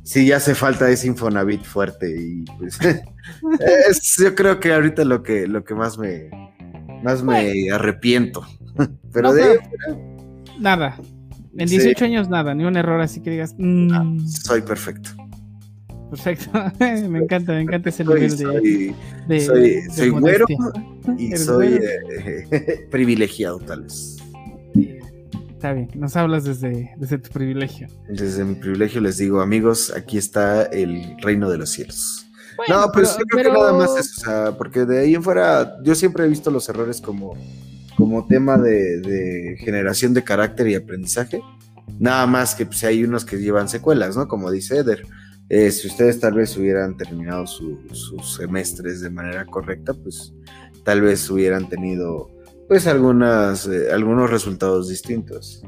sí ya hace falta ese Infonavit fuerte y pues es, yo creo que ahorita lo que, lo que más me, más me arrepiento. pero de... Nada. En 18 años nada, ni un error así que digas. Mm". soy perfecto. Perfecto. me encanta, me encanta ese nivel soy, de, Soy, soy güero y soy eh, privilegiado, tal vez. Está bien, nos hablas desde, desde tu privilegio. Desde mi privilegio les digo, amigos, aquí está el reino de los cielos. no, pues yo creo que nada más es, o sea, porque de ahí en fuera yo siempre he visto los errores como, como tema de, de generación de carácter y aprendizaje. Nada más que pues, hay unos que llevan secuelas, ¿no? Como dice Eder. Eh, si ustedes tal vez hubieran terminado sus semestres de manera correcta, pues tal vez hubieran tenido pues algunas, eh, algunos resultados distintos.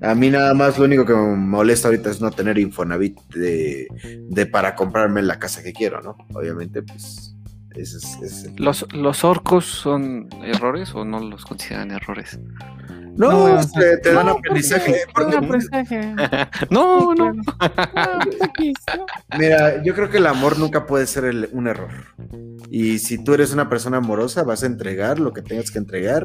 A mí nada más lo único que me molesta ahorita es no tener Infonavit de, de para comprarme la casa que quiero, ¿no? Obviamente, pues ¿Los, ¿Los orcos son errores o no los consideran errores? No, te, dan aprendizaje. no, no. Mira, yo creo que el amor nunca puede ser un error. Y si tú eres una persona amorosa, vas a entregar lo que tengas que entregar.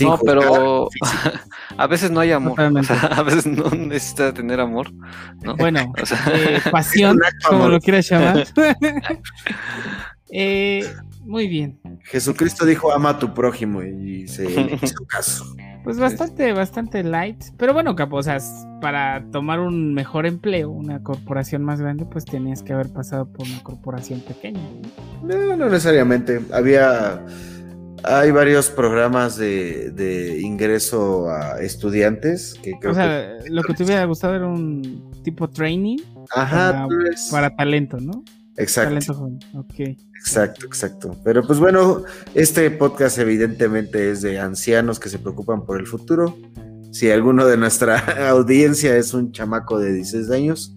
no, pero a veces no hay amor. a veces no necesitas tener amor. Bueno, eh, pasión, como lo quieras llamar. Eh, muy bien. Jesucristo dijo ama a tu prójimo y se hizo caso. Pues bastante, bastante light. Pero bueno, capo, o sea, para tomar un mejor empleo, una corporación más grande, pues tenías que haber pasado por una corporación pequeña. No, no necesariamente. Había. Hay varios programas de, ingreso a estudiantes que O sea, lo que te hubiera gustado era un tipo training Ajá, para, talento, ¿no? Exacto. Talento joven. Ok. Exacto, exacto. Pero pues bueno, este podcast evidentemente es de ancianos que se preocupan por el futuro. Si alguno de nuestra audiencia es un chamaco de 16 años,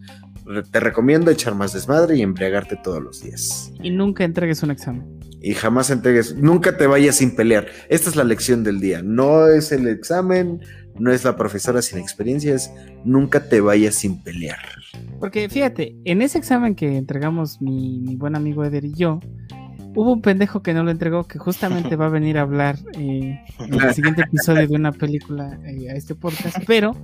te recomiendo echar más desmadre y embriagarte todos los días. Y nunca entregues un examen. Y jamás entregues, nunca te vayas sin pelear. Esta es la lección del día. No es el examen, no es la profesora sin experiencia, es nunca te vayas sin pelear. Porque fíjate, en ese examen que entregamos mi, mi buen amigo Eder y yo, hubo un pendejo que no lo entregó que justamente va a venir a hablar eh, en el siguiente episodio de una película eh, a este podcast, pero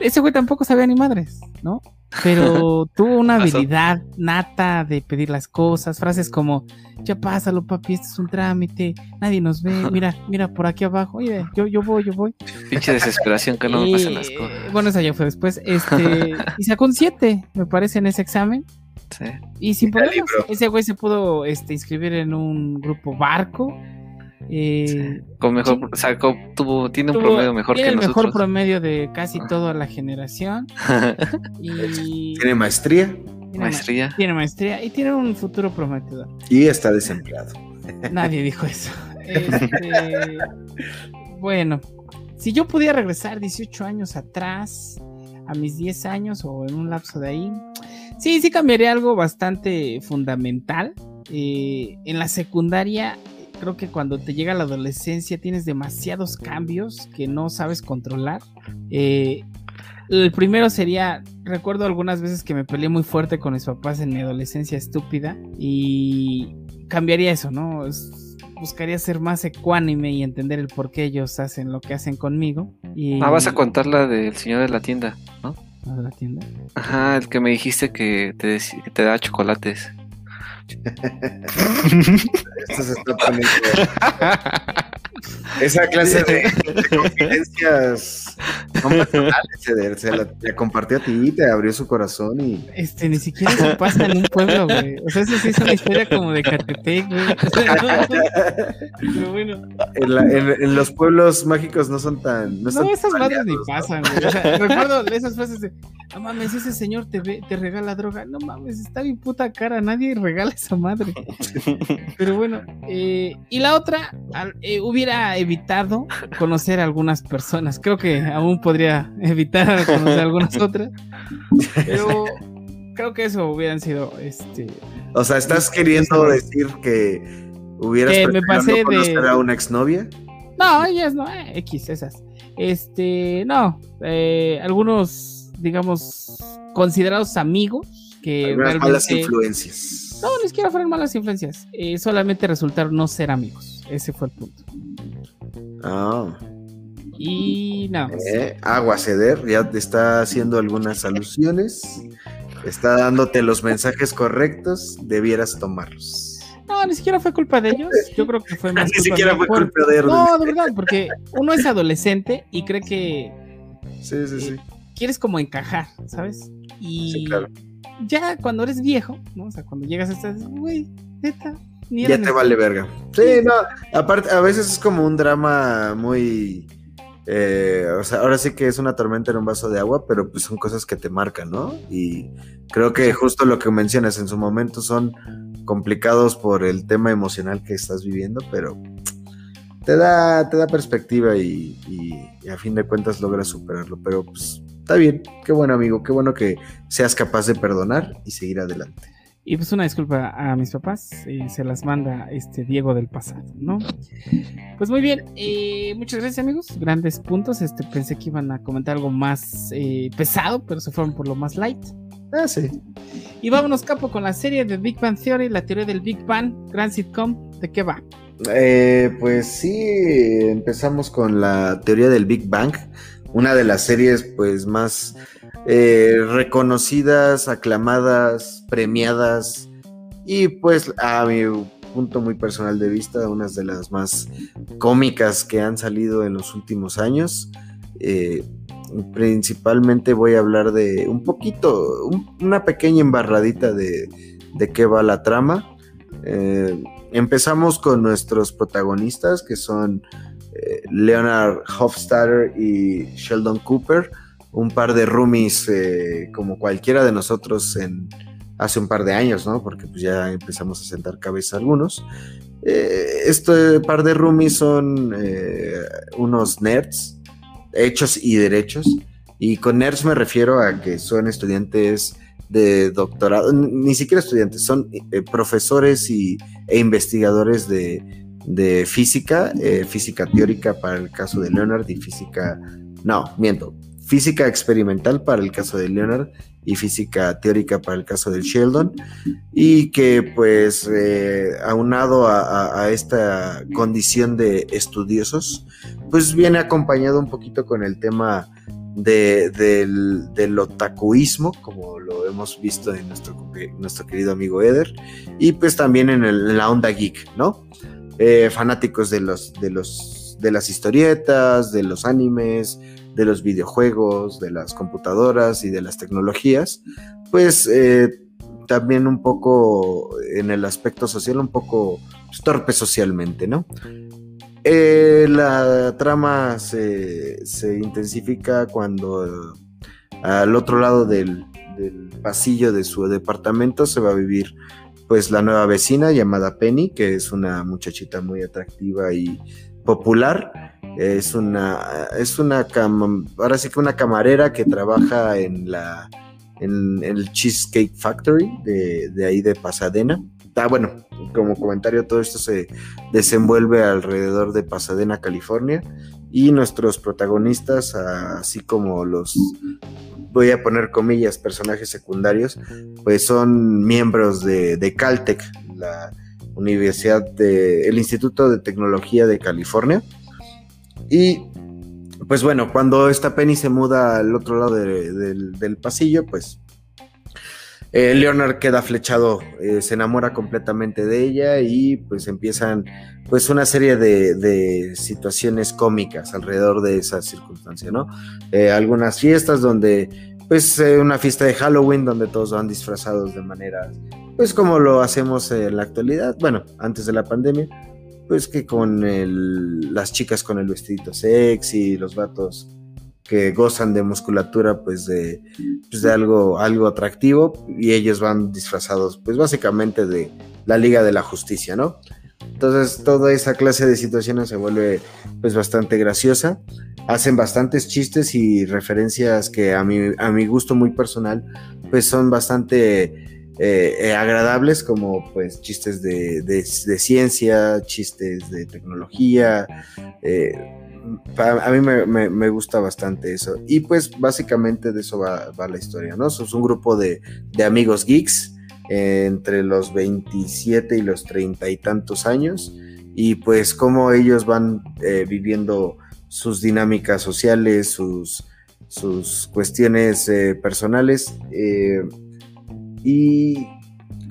ese güey tampoco sabía ni madres, ¿no? Pero tuvo una habilidad nata de pedir las cosas, frases como, ya pásalo papi, este es un trámite, nadie nos ve, mira, mira por aquí abajo, oye, yo, yo voy, yo voy. Pinche desesperación que no me pasan las cosas. Bueno, esa ya fue después, este, y sacó un 7, me parece, en ese examen. Sí. Y sin problemas, ese güey se pudo este, inscribir en un grupo barco eh, con mejor, tuvo, tiene un promedio mejor tiene que el mejor promedio de casi toda la generación. y tiene maestría. Tiene maestría. tiene maestría y tiene un futuro prometedor. Y está desempleado. Nadie dijo eso. Este, bueno, si yo pudiera regresar 18 años atrás, a mis 10 años o en un lapso de ahí, sí, sí cambiaría algo bastante fundamental. Eh, en la secundaria creo que cuando te llega la adolescencia tienes demasiados cambios que no sabes controlar. Eh, el primero sería, recuerdo algunas veces que me peleé muy fuerte con mis papás en mi adolescencia estúpida y cambiaría eso, ¿no? buscaría ser más ecuánime y entender el por qué ellos hacen lo que hacen conmigo. Ah, vas a contar la del señor de la tienda, ¿no? ¿La de la tienda? Ajá, el que me dijiste que te, que te da chocolates. Esto se está poniendo. Esa clase de, confidencias se, la, compartió a ti, te abrió su corazón y. Este, ni siquiera se pasa en un pueblo, güey. O sea, eso sí es una historia como de Catepec, güey. Pero bueno. En, los pueblos mágicos no son tan. No, esas madres ni pasan, güey. O sea, recuerdo esas frases de. No mames, ese señor te, te regala droga. No mames, está bien puta cara. Nadie regala esa madre. Pero bueno, eh, y la otra, eh, hubiera evitado conocer a algunas personas. Creo que aún podría evitar conocer a algunas otras. Pero creo que eso hubieran sido, este... O sea, ¿estás queriendo decir que hubieras que me pasé conocer a una exnovia? No, ellas no, eh, X, esas. Este, no, algunos, digamos, considerados amigos que malas influencias no, ni siquiera fueron malas influencias. Eh, solamente resultaron no ser amigos. Ese fue el punto. Ah. Y nada más. Eh, agua ceder, ya te está haciendo algunas alusiones. Está dándote los mensajes correctos. Debieras tomarlos. No, ni siquiera fue culpa de ellos. Yo creo que fue más Ni siquiera fue culpa de ellos. No, de verdad, porque uno es adolescente y cree que. Sí, sí, sí. Quieres como encajar, ¿sabes? Y. Sí, claro ya cuando eres viejo, ¿no? O sea, cuando llegas a estar, güey, neta, ni Ya te vale verga. Sí, no, aparte, a veces es como un drama muy. Eh, o sea, ahora sí que es una tormenta en un vaso de agua, pero pues son cosas que te marcan, ¿no? Y creo que justo lo que mencionas en su momento son complicados por el tema emocional que estás viviendo, pero te da, te da perspectiva y, y a fin de cuentas logras superarlo. Pero pues está bien, qué bueno amigo, qué bueno que seas capaz de perdonar y seguir adelante. Y pues una disculpa a mis papás, eh, se las manda este Diego del pasado, ¿no? Pues muy bien, eh, muchas gracias amigos, grandes puntos, este pensé que iban a comentar algo más eh, pesado, pero se fueron por lo más light. Ah, sí. Y vámonos, capo, con la serie de Big Bang Theory, la teoría del Big Bang, Grand Sitcom, ¿de qué va? pues sí, empezamos con la teoría del Big Bang una de las series pues más eh, reconocidas, aclamadas, premiadas y pues a mi punto muy personal de vista, unas de las más cómicas que han salido en los últimos años. Eh, principalmente voy a hablar de un poquito, una pequeña embarradita de, de, qué va la trama. Eh, empezamos con nuestros protagonistas que son eh, Leonard Hofstadter y Sheldon Cooper, un par de roomies eh, como cualquiera de nosotros en, hace un par de años, ¿no? Porque pues ya empezamos a sentar cabeza algunos. Eh, este par de roomies son unos nerds, hechos y derechos. Y con nerds me refiero a que son estudiantes de doctorado, ni siquiera estudiantes, son profesores y, e investigadores de, de física, eh, física teórica para el caso de Leonard y física no, miento, física experimental para el caso de Leonard y física teórica para el caso del Sheldon y que pues eh, aunado a, esta condición de estudiosos pues viene acompañado un poquito con el tema de, del, del, otakuismo como lo hemos visto en nuestro, nuestro querido amigo Eder y pues también en, la onda geek no eh, fanáticos de los de los de las historietas de los animes de los videojuegos, de las computadoras y de las tecnologías, pues eh, también un poco en el aspecto social, un poco pues, torpe socialmente, ¿no? Eh, la trama se, intensifica cuando al otro lado del, pasillo de su departamento se va a vivir pues la nueva vecina llamada Penny, que es una muchachita muy atractiva y popular es una, es una, ahora sí que una camarera que trabaja en la, en, el Cheesecake Factory de, ahí de Pasadena. Ah, bueno, como comentario, todo esto se desenvuelve alrededor de Pasadena, California. Y nuestros protagonistas, así como los, voy a poner comillas, personajes secundarios, pues son miembros de, de Caltech, la Universidad de, el Instituto de Tecnología de California. Y pues bueno, cuando esta Penny se muda al otro lado del pasillo, pues eh, Leonard queda flechado, eh, se enamora completamente de ella y pues empiezan pues una serie de, situaciones cómicas alrededor de esa circunstancia, ¿no? Eh, algunas fiestas donde pues una fiesta de Halloween donde todos van disfrazados de manera pues como lo hacemos en la actualidad, bueno, antes de la pandemia, pues que con el, las chicas con el vestidito sexy, los vatos que gozan de musculatura, pues de, pues de algo, algo atractivo, y ellos van disfrazados, pues básicamente de la Liga de la Justicia, ¿no? Entonces toda esa clase de situaciones se vuelve pues bastante graciosa. Hacen bastantes chistes y referencias que a mi, a mi gusto muy personal pues son bastante eh, eh, agradables como pues chistes de, ciencia, chistes de tecnología. Eh, a mí me, gusta bastante eso. Y pues básicamente de eso va, la historia, ¿no? Es un grupo de, amigos geeks entre los 27 y los 30 y tantos años. Y pues cómo ellos van viviendo sus dinámicas sociales, sus, sus cuestiones personales y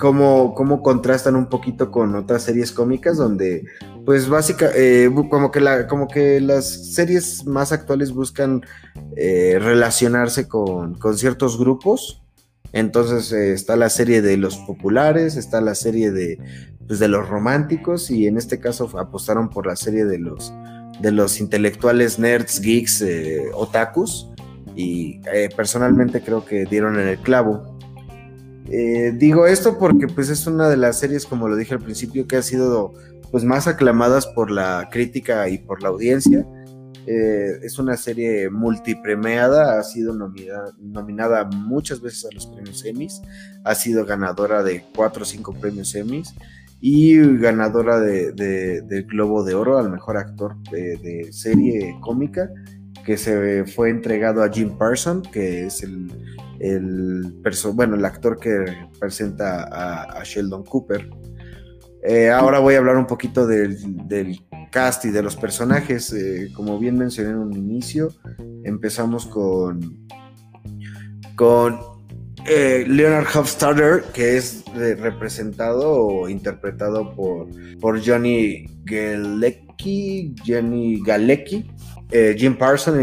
cómo, contrastan un poquito con otras series cómicas donde pues básicamente eh, como que la como que las series más actuales buscan eh, relacionarse con, ciertos grupos. Entonces eh, está la serie de los populares está la serie de pues, de los románticos y en este caso apostaron por la serie de los de los intelectuales nerds geeks otakus. Y personalmente creo que dieron en el clavo. Eh, digo esto porque pues es una de las series, como lo dije al principio, que ha sido pues más aclamadas por la crítica y por la audiencia. Eh, es una serie multipremiada, ha sido nominada, nominada, muchas veces a los premios Emmys, ha sido ganadora de cuatro o cinco premios Emmys y ganadora de, del Globo de Oro al mejor actor de serie cómica que se fue entregado a Jim Parson, que es el, el, bueno, el actor que presenta a, Sheldon Cooper. Eh, ahora voy a hablar un poquito del, cast y de los personajes. Eh, como bien mencioné en un inicio, empezamos con, con eh, Leonard Hofstadter, que es representado o interpretado por, por Johnny Galecki, Johnny Galecki, Jim Parsons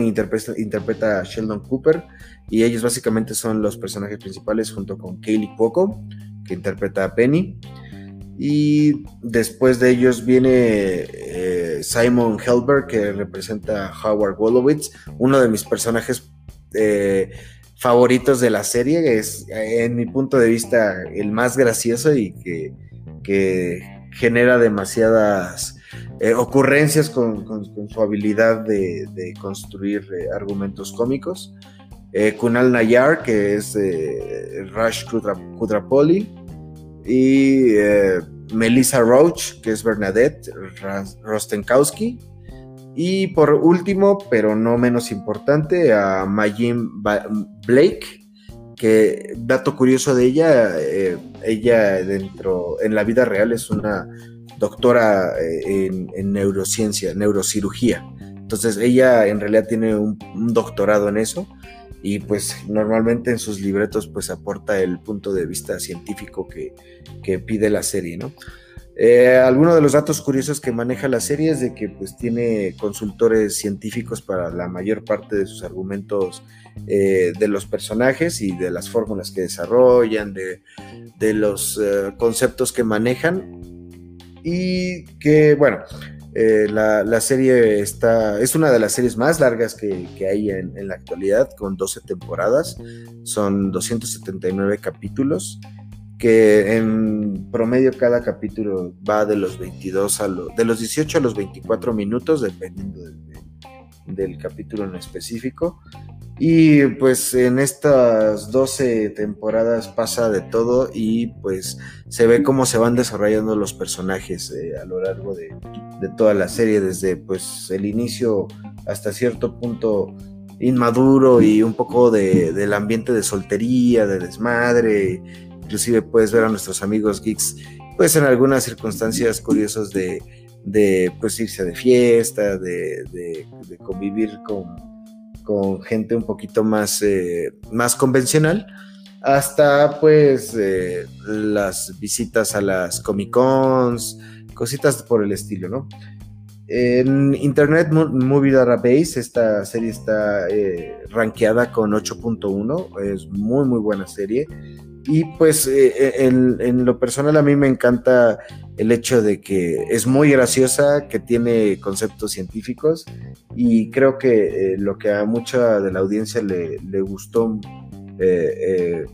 interpreta, a Sheldon Cooper y ellos básicamente son los personajes principales junto con Kaylee Poco, que interpreta a Penny. Y después de ellos viene eh, Simon Helberg, que representa a Howard Wolowitz, uno de mis personajes eh, favoritos de la serie. Es, en mi punto de vista, el más gracioso y que, que genera demasiadas eh, ocurrencias con, su habilidad de, construir argumentos cómicos. Kunal Nayar, que es Rush Kudrapoli, y Melissa Roach, que es Bernadette Rostenkowski, Y por último, pero no menos importante, a Majin Blake, que dato curioso de ella, eh, ella dentro, en la vida real es una doctora eh, en, neurociencia, neurocirugía. Entonces ella en realidad tiene un, doctorado en eso y pues normalmente en sus libretos pues aporta el punto de vista científico que, que pide la serie, ¿no? Eh, algunos de los datos curiosos que maneja la serie es de que pues tiene consultores científicos para la mayor parte de sus argumentos eh, de los personajes y de las fórmulas que desarrollan, de, los eh, conceptos que manejan y que bueno, la, serie está, es una de las series más largas que, hay en, en, la actualidad, con 12 temporadas, son 279 capítulos que en promedio cada capítulo va de los 22 a los, de los 18 a los 24 minutos, dependiendo del, capítulo en específico. Y pues en estas 12 temporadas pasa de todo y pues se ve cómo se van desarrollando los personajes eh, a lo largo de, toda la serie, desde pues el inicio hasta cierto punto inmaduro y un poco de, del ambiente de soltería, de desmadre. Inclusive puedes ver a nuestros amigos geeks, pues en algunas circunstancias curiosas de, de pues irse de fiesta, de, convivir con, con, gente un poquito más, eh, más convencional, hasta pues eh, las visitas a las Comic Cons, cositas por el estilo, ¿no? En Internet Movie Database, esta serie está eh, rankeada con 8.1, es muy muy buena serie. Y pues eh, eh, en, lo personal a mí me encanta el hecho de que es muy graciosa, que tiene conceptos científicos y creo que eh, lo que a mucha de la audiencia le, gustó de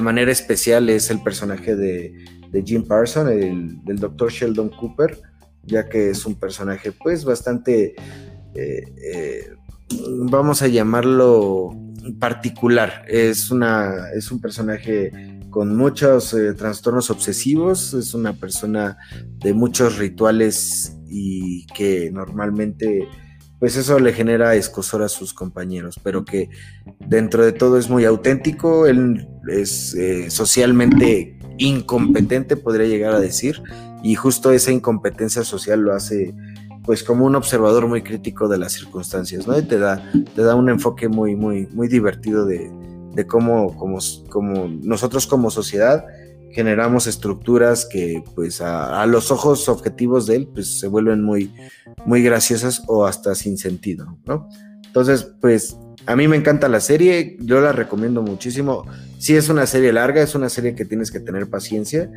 manera especial es el personaje de, Jim Parson, el, del doctor Sheldon Cooper, ya que es un personaje pues bastante, vamos a llamarlo particular. Es, una, es un personaje con muchos eh, trastornos obsesivos, es una persona de muchos rituales y que normalmente pues eso le genera escosor a sus compañeros, pero que dentro de todo es muy auténtico, él es eh, socialmente incompetente, podría llegar a decir, y justo esa incompetencia social lo hace pues como un observador muy crítico de las circunstancias, ¿no? Te da, te da un enfoque muy, muy, muy divertido de, cómo, como, como nosotros como sociedad generamos estructuras que pues a, los ojos objetivos de él pues se vuelven muy, muy graciosas o hasta sin sentido, ¿no? Entonces, pues a mí me encanta la serie, yo la recomiendo muchísimo. Sí es una serie larga, es una serie que tienes que tener paciencia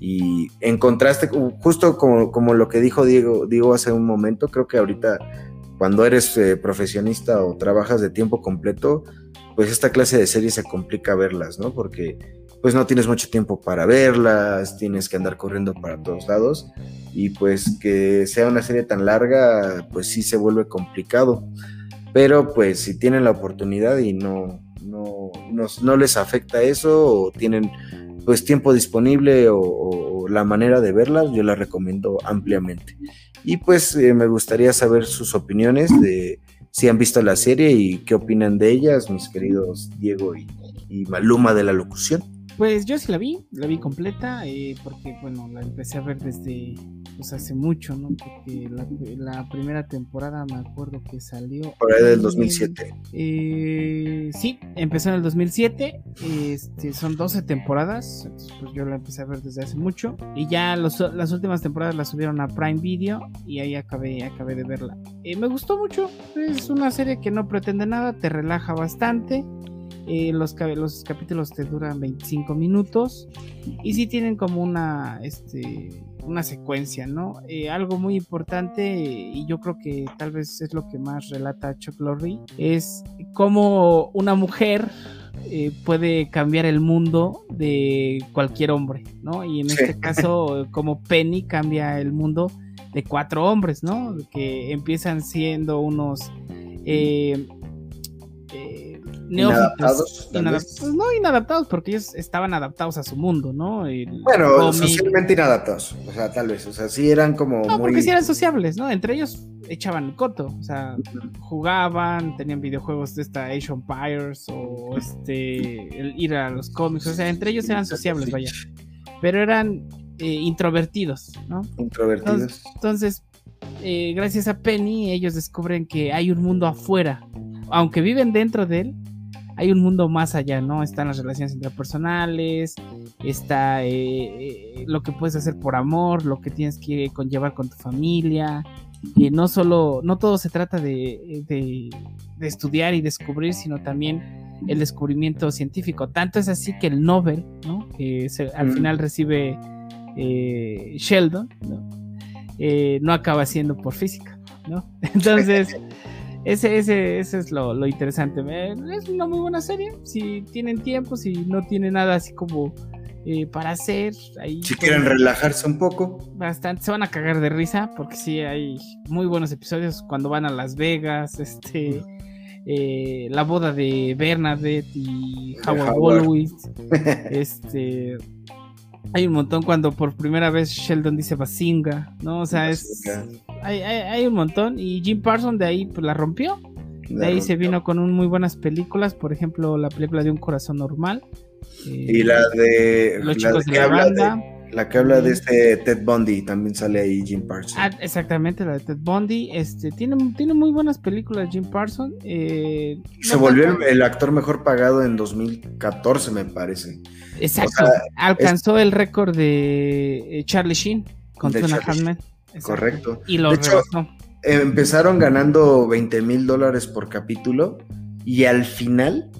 y en contraste, justo como, lo que dijo Diego, Diego hace un momento, creo que ahorita cuando eres eh, profesionista o trabajas de tiempo completo, pues esta clase de series se complica verlas, ¿no? Porque pues no tienes mucho tiempo para verlas, tienes que andar corriendo para todos lados y pues que sea una serie tan larga, pues sí se vuelve complicado. Pero pues si tienen la oportunidad y no, no, no, no les afecta eso o tienen pues tiempo disponible o, la manera de verlas, yo la recomiendo ampliamente. Y pues eh, me gustaría saber sus opiniones de si han visto la serie y qué opinan de ellas, mis queridos Diego y Maluma de la locución. Pues yo sí la vi, la vi completa, eh, porque bueno, la empecé a ver desde pues hace mucho, ¿no? Porque la, primera temporada me acuerdo que salió. Por ahí del 2007. Eh, sí, empezó en el 2007, este, son 12 temporadas, pues yo la empecé a ver desde hace mucho, y ya las últimas temporadas las subieron a Prime Video y ahí acabé, acabé de verla. Eh, me gustó mucho, es una serie que no pretende nada, te relaja bastante. Eh, los, los capítulos te duran 25 minutos y sí tienen como una, este, una secuencia, ¿no? Eh, algo muy importante y yo creo que tal vez es lo que más relata Chuck Lorre es cómo una mujer eh, puede cambiar el mundo de cualquier hombre, ¿no? Y en este caso, como Penny cambia el mundo de cuatro hombres, ¿no? Que empiezan siendo unos neófitos. Inadaptados, pues no inadaptados, porque ellos estaban adaptados a su mundo, ¿no? bueno, socialmente inadaptados, o sea, tal vez, o sea, sí eran como. No, porque sí eran sociables, ¿no? Entre ellos echaban el coto, o sea, jugaban, tenían videojuegos de esta Age Empires o este, el ir a los cómics, o sea, entre ellos eran sociables, vaya. Pero eran eh, introvertidos, ¿no? Introvertidos. Entonces, eh, gracias a Penny, ellos descubren que hay un mundo afuera. Aunque viven dentro de él, hay un mundo más allá, ¿no? Están las relaciones interpersonales, está eh, lo que puedes hacer por amor, lo que tienes que conllevar con tu familia. Y no solo, no todo se trata de, de, estudiar y descubrir, sino también el descubrimiento científico. Tanto es así que el Nobel, ¿no? Que al final recibe eh, Sheldon, ¿no? Eh, no acaba siendo por física, ¿no? Entonces, ese, ese, ese es lo, interesante. Eh, es una muy buena serie. Si tienen tiempo, si no tienen nada así como para hacer. Ahí si quieren relajarse un poco. Bastante, se van a cagar de risa porque sí hay muy buenos episodios cuando van a Las Vegas, este, la boda de Bernadette y Howard Wolowitz, este, hay un montón cuando por primera vez Sheldon dice Basinga, ¿no? O sea, es. Hay, un montón. Y Jim Parsons de ahí pues, la rompió. De ahí se vino con un, muy buenas películas, por ejemplo, la película de Un Corazón Normal. y la de. Los chicos de, la banda. La que habla de este Ted Bundy, también sale ahí Jim Parsons. Ah, exactamente, la de Ted Bundy. Este, tiene, tiene muy buenas películas Jim Parsons. Eh, se volvió el, actor mejor pagado en 2014, me parece. Exacto. Alcanzó el récord de eh, Charlie Sheen con Tuna Correcto. Y lo Empezaron ganando 20 mil dólares por capítulo y al final,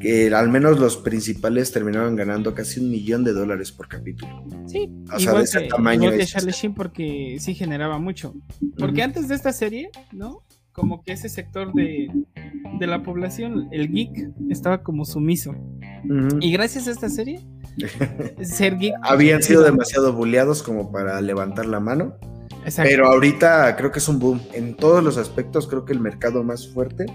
que al menos los principales terminaron ganando casi un millón de dólares por capítulo. Sí, o sea, de ese tamaño. Charlie Sheen porque sí generaba mucho. Porque antes de esta serie, ¿no? como que ese sector de, la población, el geek, estaba como sumiso. Y gracias a esta serie, ser geek. Habían sido demasiado bulleados como para levantar la mano. Pero ahorita creo que es un boom. En todos los aspectos, creo que el mercado más fuerte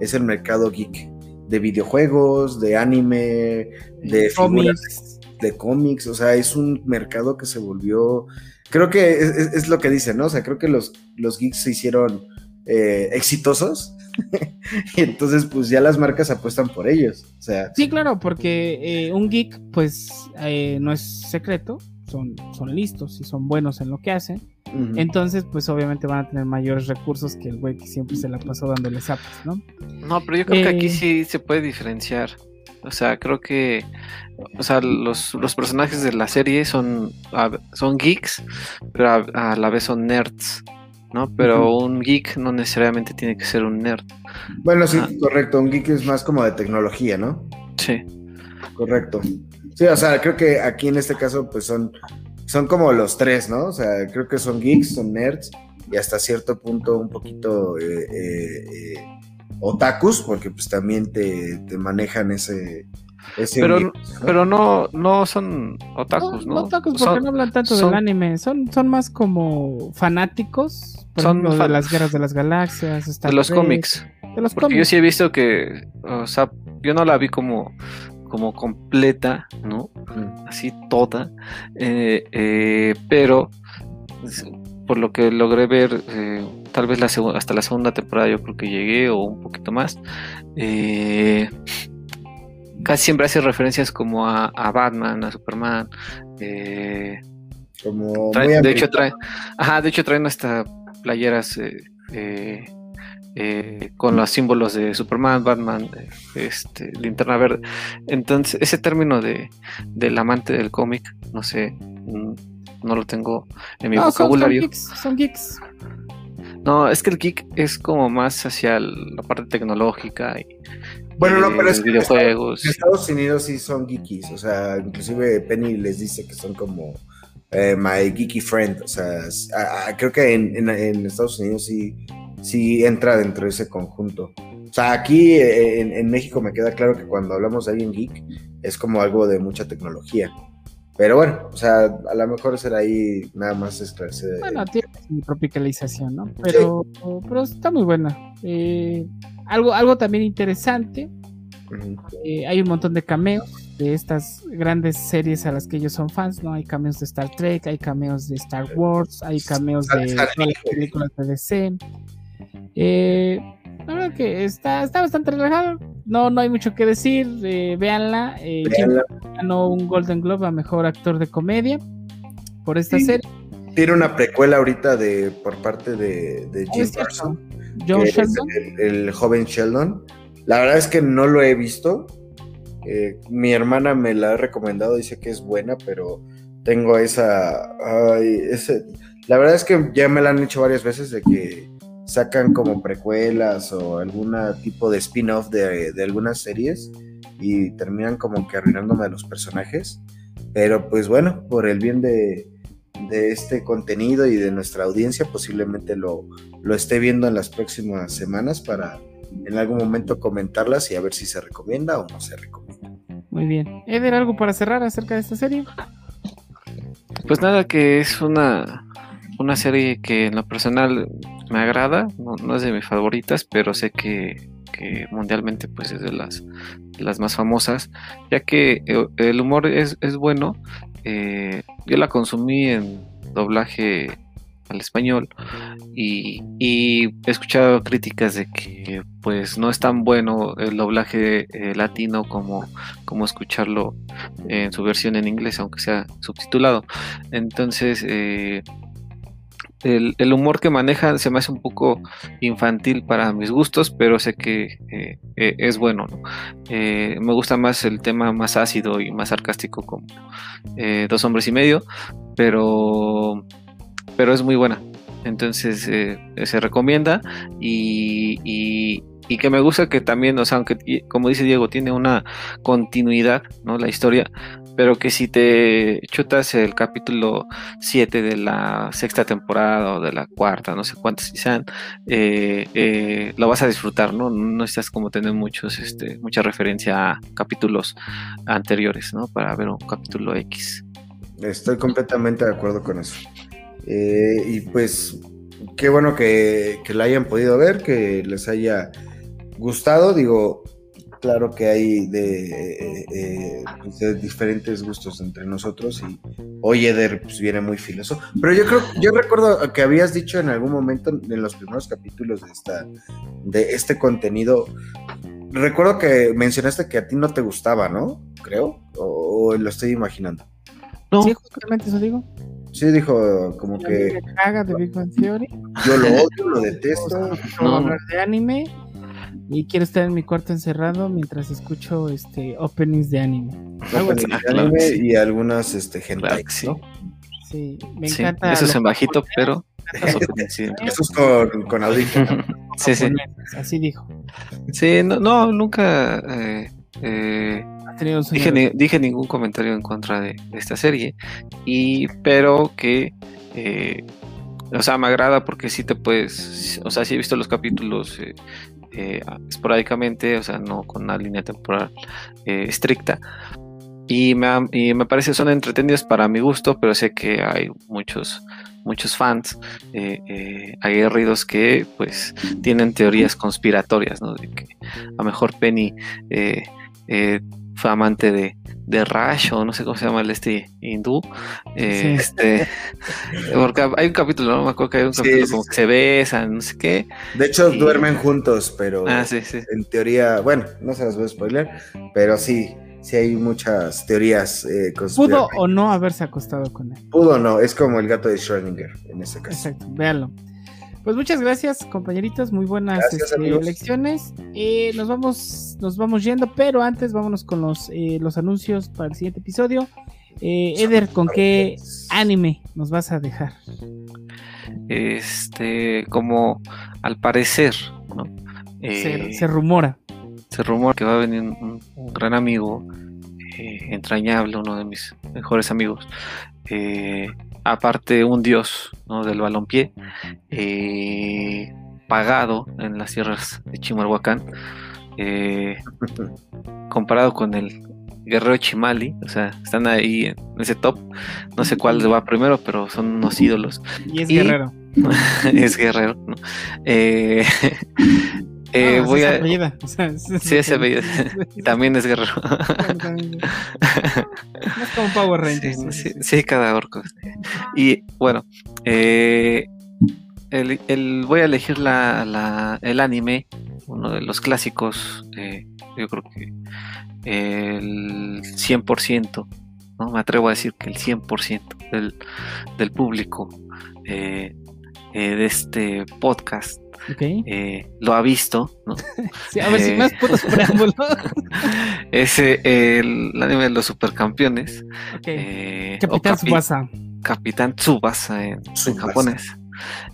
es el mercado geek. De videojuegos, de anime, de cómics. De cómics. O sea, es un mercado que se volvió. Creo que es, lo que dicen, ¿no? O sea, creo que los, los geeks se hicieron eh, exitosos. y entonces, pues ya las marcas apuestan por ellos. O sea. Sí, claro, porque eh, un geek, pues, eh, no es secreto. Son, son listos y son buenos en lo que hacen. Entonces, pues obviamente van a tener mayores recursos que el güey que siempre se la pasó dándole zapos, ¿no? No, pero yo creo que aquí sí se puede diferenciar. O sea, creo que o sea, los, personajes de la serie son, son geeks, pero a la vez son nerds. ¿no? Pero un geek no necesariamente tiene que ser un nerd. Bueno, sí, correcto. Un geek es más como de tecnología, ¿no? Sí. Correcto. Sí, o sea, creo que aquí en este caso, pues son, son como los tres, ¿no? O sea, creo que son geeks, son nerds y hasta cierto punto un poquito eh, eh, eh, otakus, porque pues también te, te manejan ese, pero, pero no, no son otakus, ¿no? No, otakus porque no hablan tanto del anime, son, son más como fanáticos, son de las guerras de las galaxias, de los cómics. De los porque yo sí he visto que, o sea, yo no la vi como, como completa, ¿no? Así toda, eh, eh, pero por lo que logré ver, eh, tal vez la hasta la segunda temporada yo creo que llegué o un poquito más. Casi siempre hace referencias como a, Batman, a Superman. Como de hecho trae, ajá, de hecho traen hasta playeras eh, eh, con los símbolos de Superman, Batman, este, linterna verde. Entonces, ese término de del amante del cómic, no sé, mm, no lo tengo en mi vocabulario. Son geeks, No, es que el geek es como más hacia la parte tecnológica y bueno, no, pero es que videojuegos. En Estados Unidos sí son geekies, o sea, inclusive Penny les dice que son como eh, my geeky friend, o sea, creo que en, Estados Unidos sí, sí entra dentro de ese conjunto. O sea, aquí en, México me queda claro que cuando hablamos de alguien geek es como algo de mucha tecnología. Pero bueno, o sea, a lo mejor será ahí nada más esclarecer. Bueno, tiene tropicalización, ¿no? Pero, pero está muy buena. Eh, algo, algo también interesante Eh, hay un montón de cameos de estas grandes series a las que ellos son fans, ¿no? Hay cameos de Star Trek, hay cameos de Star Wars, hay cameos de películas de DC. Eh, la verdad que está, está bastante relajado. No, no hay mucho que decir. Eh, véanla. Eh, ganó un Golden Globe a mejor actor de comedia por esta serie. Tiene una precuela ahorita de por parte de, de Jim Parsons. John Sheldon. El, joven Sheldon. La verdad es que no lo he visto. Eh, mi hermana me la ha recomendado, dice que es buena, pero tengo esa, ese, la verdad es que ya me la han hecho varias veces de que sacan como precuelas o algún tipo de spin-off de, algunas series y terminan como que arruinándome a los personajes. Pero pues bueno, por el bien de, este contenido y de nuestra audiencia, posiblemente lo, lo esté viendo en las próximas semanas para en algún momento comentarlas y a ver si se recomienda o no se recomienda. Muy bien. Eder, ¿algo para cerrar acerca de esta serie? Pues nada, que es una, una serie que en lo personal me agrada, no, es de mis favoritas, pero sé que, mundialmente pues es de las, las más famosas, ya que eh, el humor es, bueno. Eh, yo la consumí en doblaje al español y, he escuchado críticas de que pues no es tan bueno el doblaje eh, latino como, como escucharlo en su versión en inglés aunque sea subtitulado entonces el, humor que manejan se me hace un poco infantil para mis gustos, pero sé que eh, eh, es bueno. Eh, me gusta más el tema más ácido y más sarcástico como Dos Hombres y Medio, pero, pero es muy buena. Entonces se recomienda y, y, que me gusta que también, o sea, aunque como dice Diego, tiene una continuidad, ¿no? La historia, pero que si te chutas el capítulo 7 de la sexta temporada o de la cuarta, no sé cuántos sean, eh, eh, lo vas a disfrutar, ¿no? No estás como tener muchos, este, mucha referencia a capítulos anteriores, ¿no? Para ver un capítulo X. Estoy completamente de acuerdo con eso. Eh, y pues, qué bueno que, que la hayan podido ver, que les haya gustado. Digo, claro que hay eh, eh, de, diferentes gustos entre nosotros y hoy Eder pues, viene muy filoso. Pero yo creo, yo recuerdo que habías dicho en algún momento en los primeros capítulos de esta, de este contenido, recuerdo que mencionaste que a ti no te gustaba, ¿no? Creo, o, lo estoy imaginando. No. Sí, justamente eso digo. Sí, dijo como que. Me caga de Big Bang Theory. Yo lo odio, lo detesto. No, hablar de anime y quiero estar en mi cuarto encerrado mientras escucho este openings de anime. de anime y algunas este hentai, ¿no? Sí, me encanta. Eso es en bajito, pero Eso es con, con audífono. sí, sí. Así dijo. Sí, no, no nunca eh, eh, dije, dije, ningún comentario en contra de, esta serie, y pero que eh, o sea, me agrada porque sí te puedes, o sea, sí he visto los capítulos eh, eh, esporádicamente, o sea, no con una línea temporal eh, estricta. Y me, y me parece son entretenidos para mi gusto, pero sé que hay muchos muchos fans eh, aguerridos que pues tienen teorías conspiratorias, ¿no? De que a mejor Penny fue amante de, de Rash o no sé cómo se llama el este hindú. Eh, este, porque hay un capítulo, no me acuerdo que hay un capítulo como que se besan, no sé qué. De hecho, duermen juntos, pero ah, en teoría, bueno, no se las voy a spoiler, pero sí, sí hay muchas teorías. Eh, ¿Pudo o no haberse acostado con él? Pudo o no, es como el gato de Schrödinger en ese caso. Exacto, véanlo. Pues muchas gracias, compañeritos. Muy buenas este, lecciones. Eh, nos vamos, nos vamos yendo, pero antes vámonos con los, eh, los anuncios para el siguiente episodio. Eh, Eder, ¿con qué anime nos vas a dejar? Este, como al parecer, ¿no? se, rumora. Se rumora que va a venir un, gran amigo entrañable, uno de mis mejores amigos, aparte un dios ¿no? del balompié, eh, pagado en las sierras de Chimalhuacán, eh, comparado con el guerrero Chimali, o sea, están ahí en ese top, no sé cuál va primero, pero son unos ídolos. Y es guerrero. es guerrero, ¿no? Eh, Eh, voy a... sí, ese apellido. también es guerrero. es como Power Rangers. Sí, cada orco. Y bueno, eh, el, voy a elegir la, el anime, uno de los clásicos, eh, yo creo que el 100%, ¿no? me atrevo a decir que el 100% del, del público eh, eh, de este podcast lo ha visto, ¿no? a ver si más putos preámbulos. Ese, el, anime de los supercampeones. Capitán Tsubasa. Capitán Tsubasa en, japonés.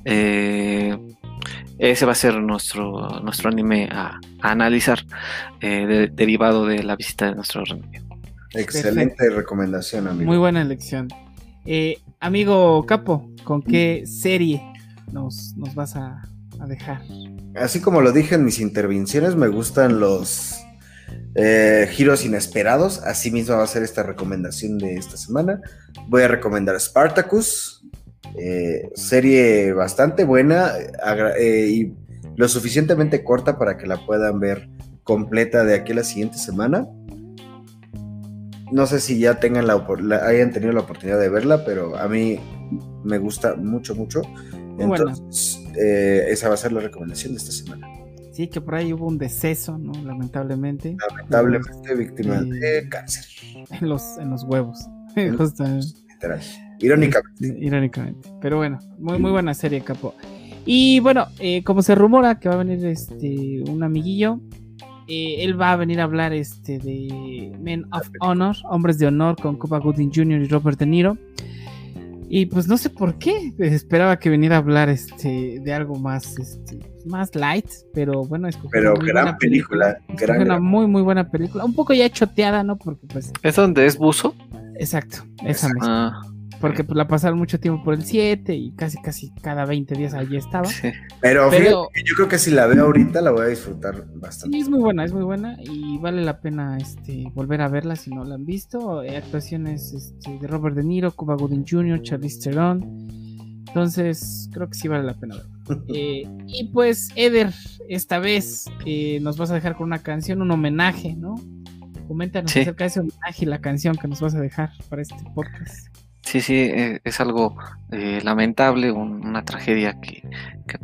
ese va a ser nuestro, nuestro anime a, analizar, derivado de la visita de nuestro anime. Excelente recomendación, amigo. Muy buena elección. Eh, amigo Capo, ¿con qué serie nos, nos vas a, dejar? Así como lo dije en mis intervenciones, me gustan los eh, giros inesperados. Así mismo va a ser esta recomendación de esta semana. Voy a recomendar Spartacus, eh, serie bastante buena y lo suficientemente corta para que la puedan ver completa de aquí a la siguiente semana. No sé si ya tengan la, hayan tenido la oportunidad de verla, pero a mí me gusta mucho, mucho. Entonces, eh, esa va a ser la recomendación de esta semana. Sí, que por ahí hubo un deceso, ¿no? Lamentablemente. Lamentablemente víctima de cáncer. En los, en los huevos. Irónicamente. Irónicamente. Pero bueno, muy, muy buena serie, Capo. Y bueno, eh, como se rumora que va a venir este un amiguillo, eh, él va a venir a hablar este de Men of Honor, Hombres de Honor, con Cuba Gooding Jr. y Robert De Niro. Y pues no sé por qué, esperaba que viniera a hablar este de algo más este, más light, pero bueno, es Pero gran película, película una muy muy buena película, un poco ya choteada, ¿no? Porque pues ¿Es donde es buzo? Exacto, esa misma. Ah. Porque pues, la pasaron mucho tiempo por el 7 y casi casi cada 20 días allí estaba. Pero, yo creo que si la veo ahorita la voy a disfrutar bastante. Sí, es muy buena, es muy buena y vale la pena este volver a verla si no la han visto. Eh, actuaciones este, de Robert De Niro, Cuba Gooding Jr., Charlize Theron. Entonces, creo que sí vale la pena verla. Eh, y pues, Eder, esta vez eh, nos vas a dejar con una canción, un homenaje, ¿no? Coméntanos acerca de ese homenaje y la canción que nos vas a dejar para este podcast. Sí, sí, eh, es algo eh, lamentable, una tragedia que,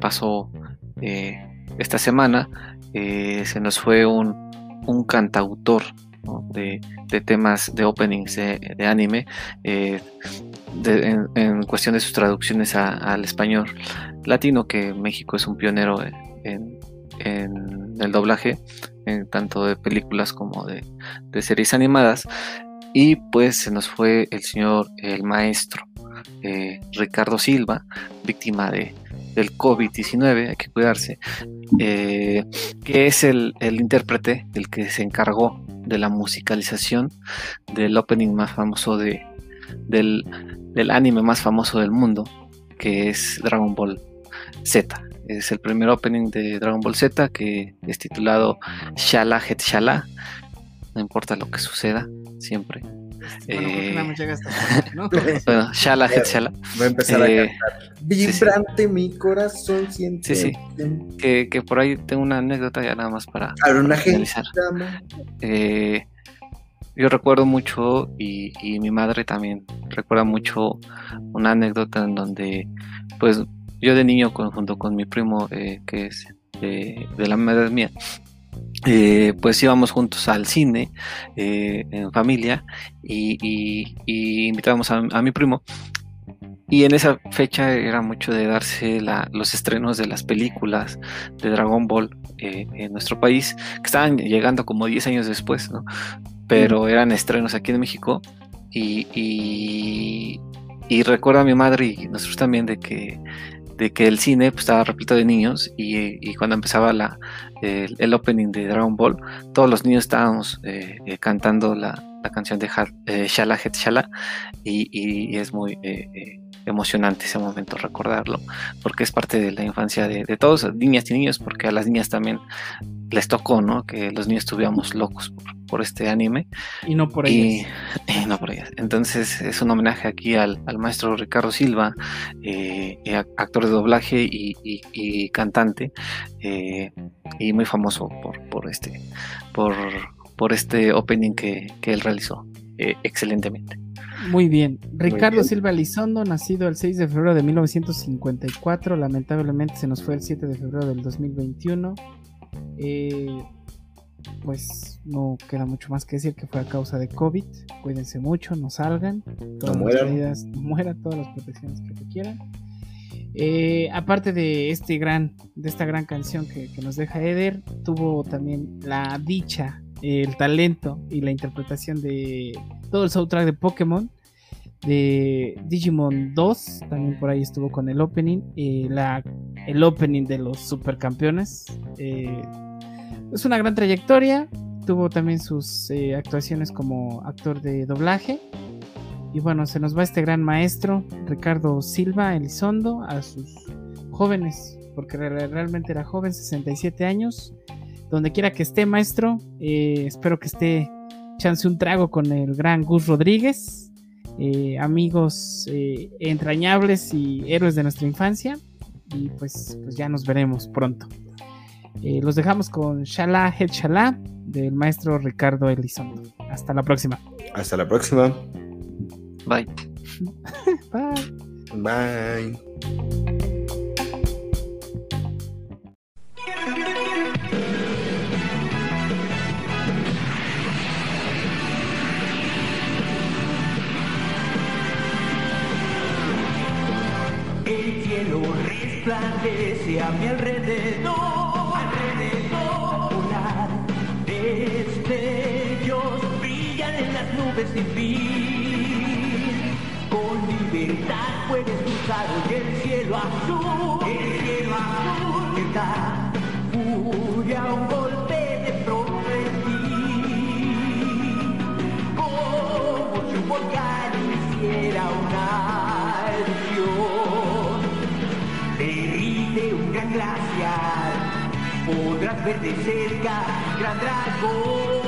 pasó eh, esta semana. se nos fue un, cantautor de, temas de openings de, anime en, cuestión de sus traducciones al español latino, que México es un pionero en, el doblaje, tanto de películas como de, de series animadas. Y pues se nos fue el señor, el maestro eh, Ricardo Silva, víctima de, del COVID-19, hay que cuidarse, eh, que es el, intérprete del que se encargó de la musicalización del opening más famoso de, del, del anime más famoso del mundo, que es Dragon Ball Z. Es el primer opening de Dragon Ball Z que es titulado Shala Het Shala. No importa lo que suceda, siempre. Eh, bueno, shala, shala. Voy a empezar a eh, cantar. Vibrante mi corazón siente. Sí, sí. Que, por ahí tengo una anécdota ya nada más para, para eh, yo recuerdo mucho y, mi madre también recuerda mucho una anécdota en donde pues yo de niño junto con mi primo que es de, de la madre mía eh, pues íbamos juntos al cine eh, en familia y, invitábamos a, mi primo. Y en esa fecha era mucho de darse los estrenos de las películas de Dragon Ball eh, en nuestro país, que estaban llegando como 10 años después, ¿no? Pero eran estrenos aquí en México. Y, y recuerdo a mi madre y nosotros también de que de que el cine pues, estaba repleto de niños y, cuando empezaba la, el, opening de Dragon Ball, todos los niños estábamos eh, eh, cantando la, canción de eh, Shala Het Shala y, es muy emocionante ese momento recordarlo, porque es parte de la infancia de, de todos, niñas y niños, porque a las niñas también les tocó, ¿no? Que los niños estuviéramos locos por, este anime. Y no por ellas. Y, no por ellas. Entonces es un homenaje aquí al, maestro Ricardo Silva, eh, eh, actor de doblaje y, cantante, eh, y muy famoso por, por este, por, por este opening que, él realizó excelentemente. Muy bien. Ricardo Silva Elizondo, nacido el 6 de febrero de 1954, lamentablemente se nos fue el 7 de febrero del 2021. Eh, pues no queda mucho más que decir que fue a causa de COVID. Cuídense mucho, no salgan. Todas no las medidas, mueran todas las protecciones que requieran. Eh, aparte de este gran, de esta gran canción que, nos deja Eder, tuvo también la dicha, el talento y la interpretación de todo el soundtrack de Pokémon de Digimon 2, también por ahí estuvo con el opening, eh, la, el opening de los supercampeones. Eh, es una gran trayectoria, tuvo también sus eh, actuaciones como actor de doblaje. Y bueno, se nos va este gran maestro, Ricardo Silva Elizondo, a sus jóvenes, porque realmente era joven, 67 años. Donde quiera que esté, maestro, espero que esté chance un trago con el gran Gus Rodríguez eh, amigos eh, entrañables y héroes de nuestra infancia. Y pues, pues ya nos veremos pronto. Eh, los dejamos con Shala Het Shala del maestro Ricardo Elizondo. Hasta la próxima. Hasta la próxima. Bye. Bye. Bye. Resplandece a mi alrededor, alrededor. Volar, destellos brillan en las nubes sin fin. Con libertad puedes cruzar el cielo azul, el cielo azul. Está furia un golpe de ti. Como si un volcán hiciera una glaciar, podrás ver de cerca gran dragón.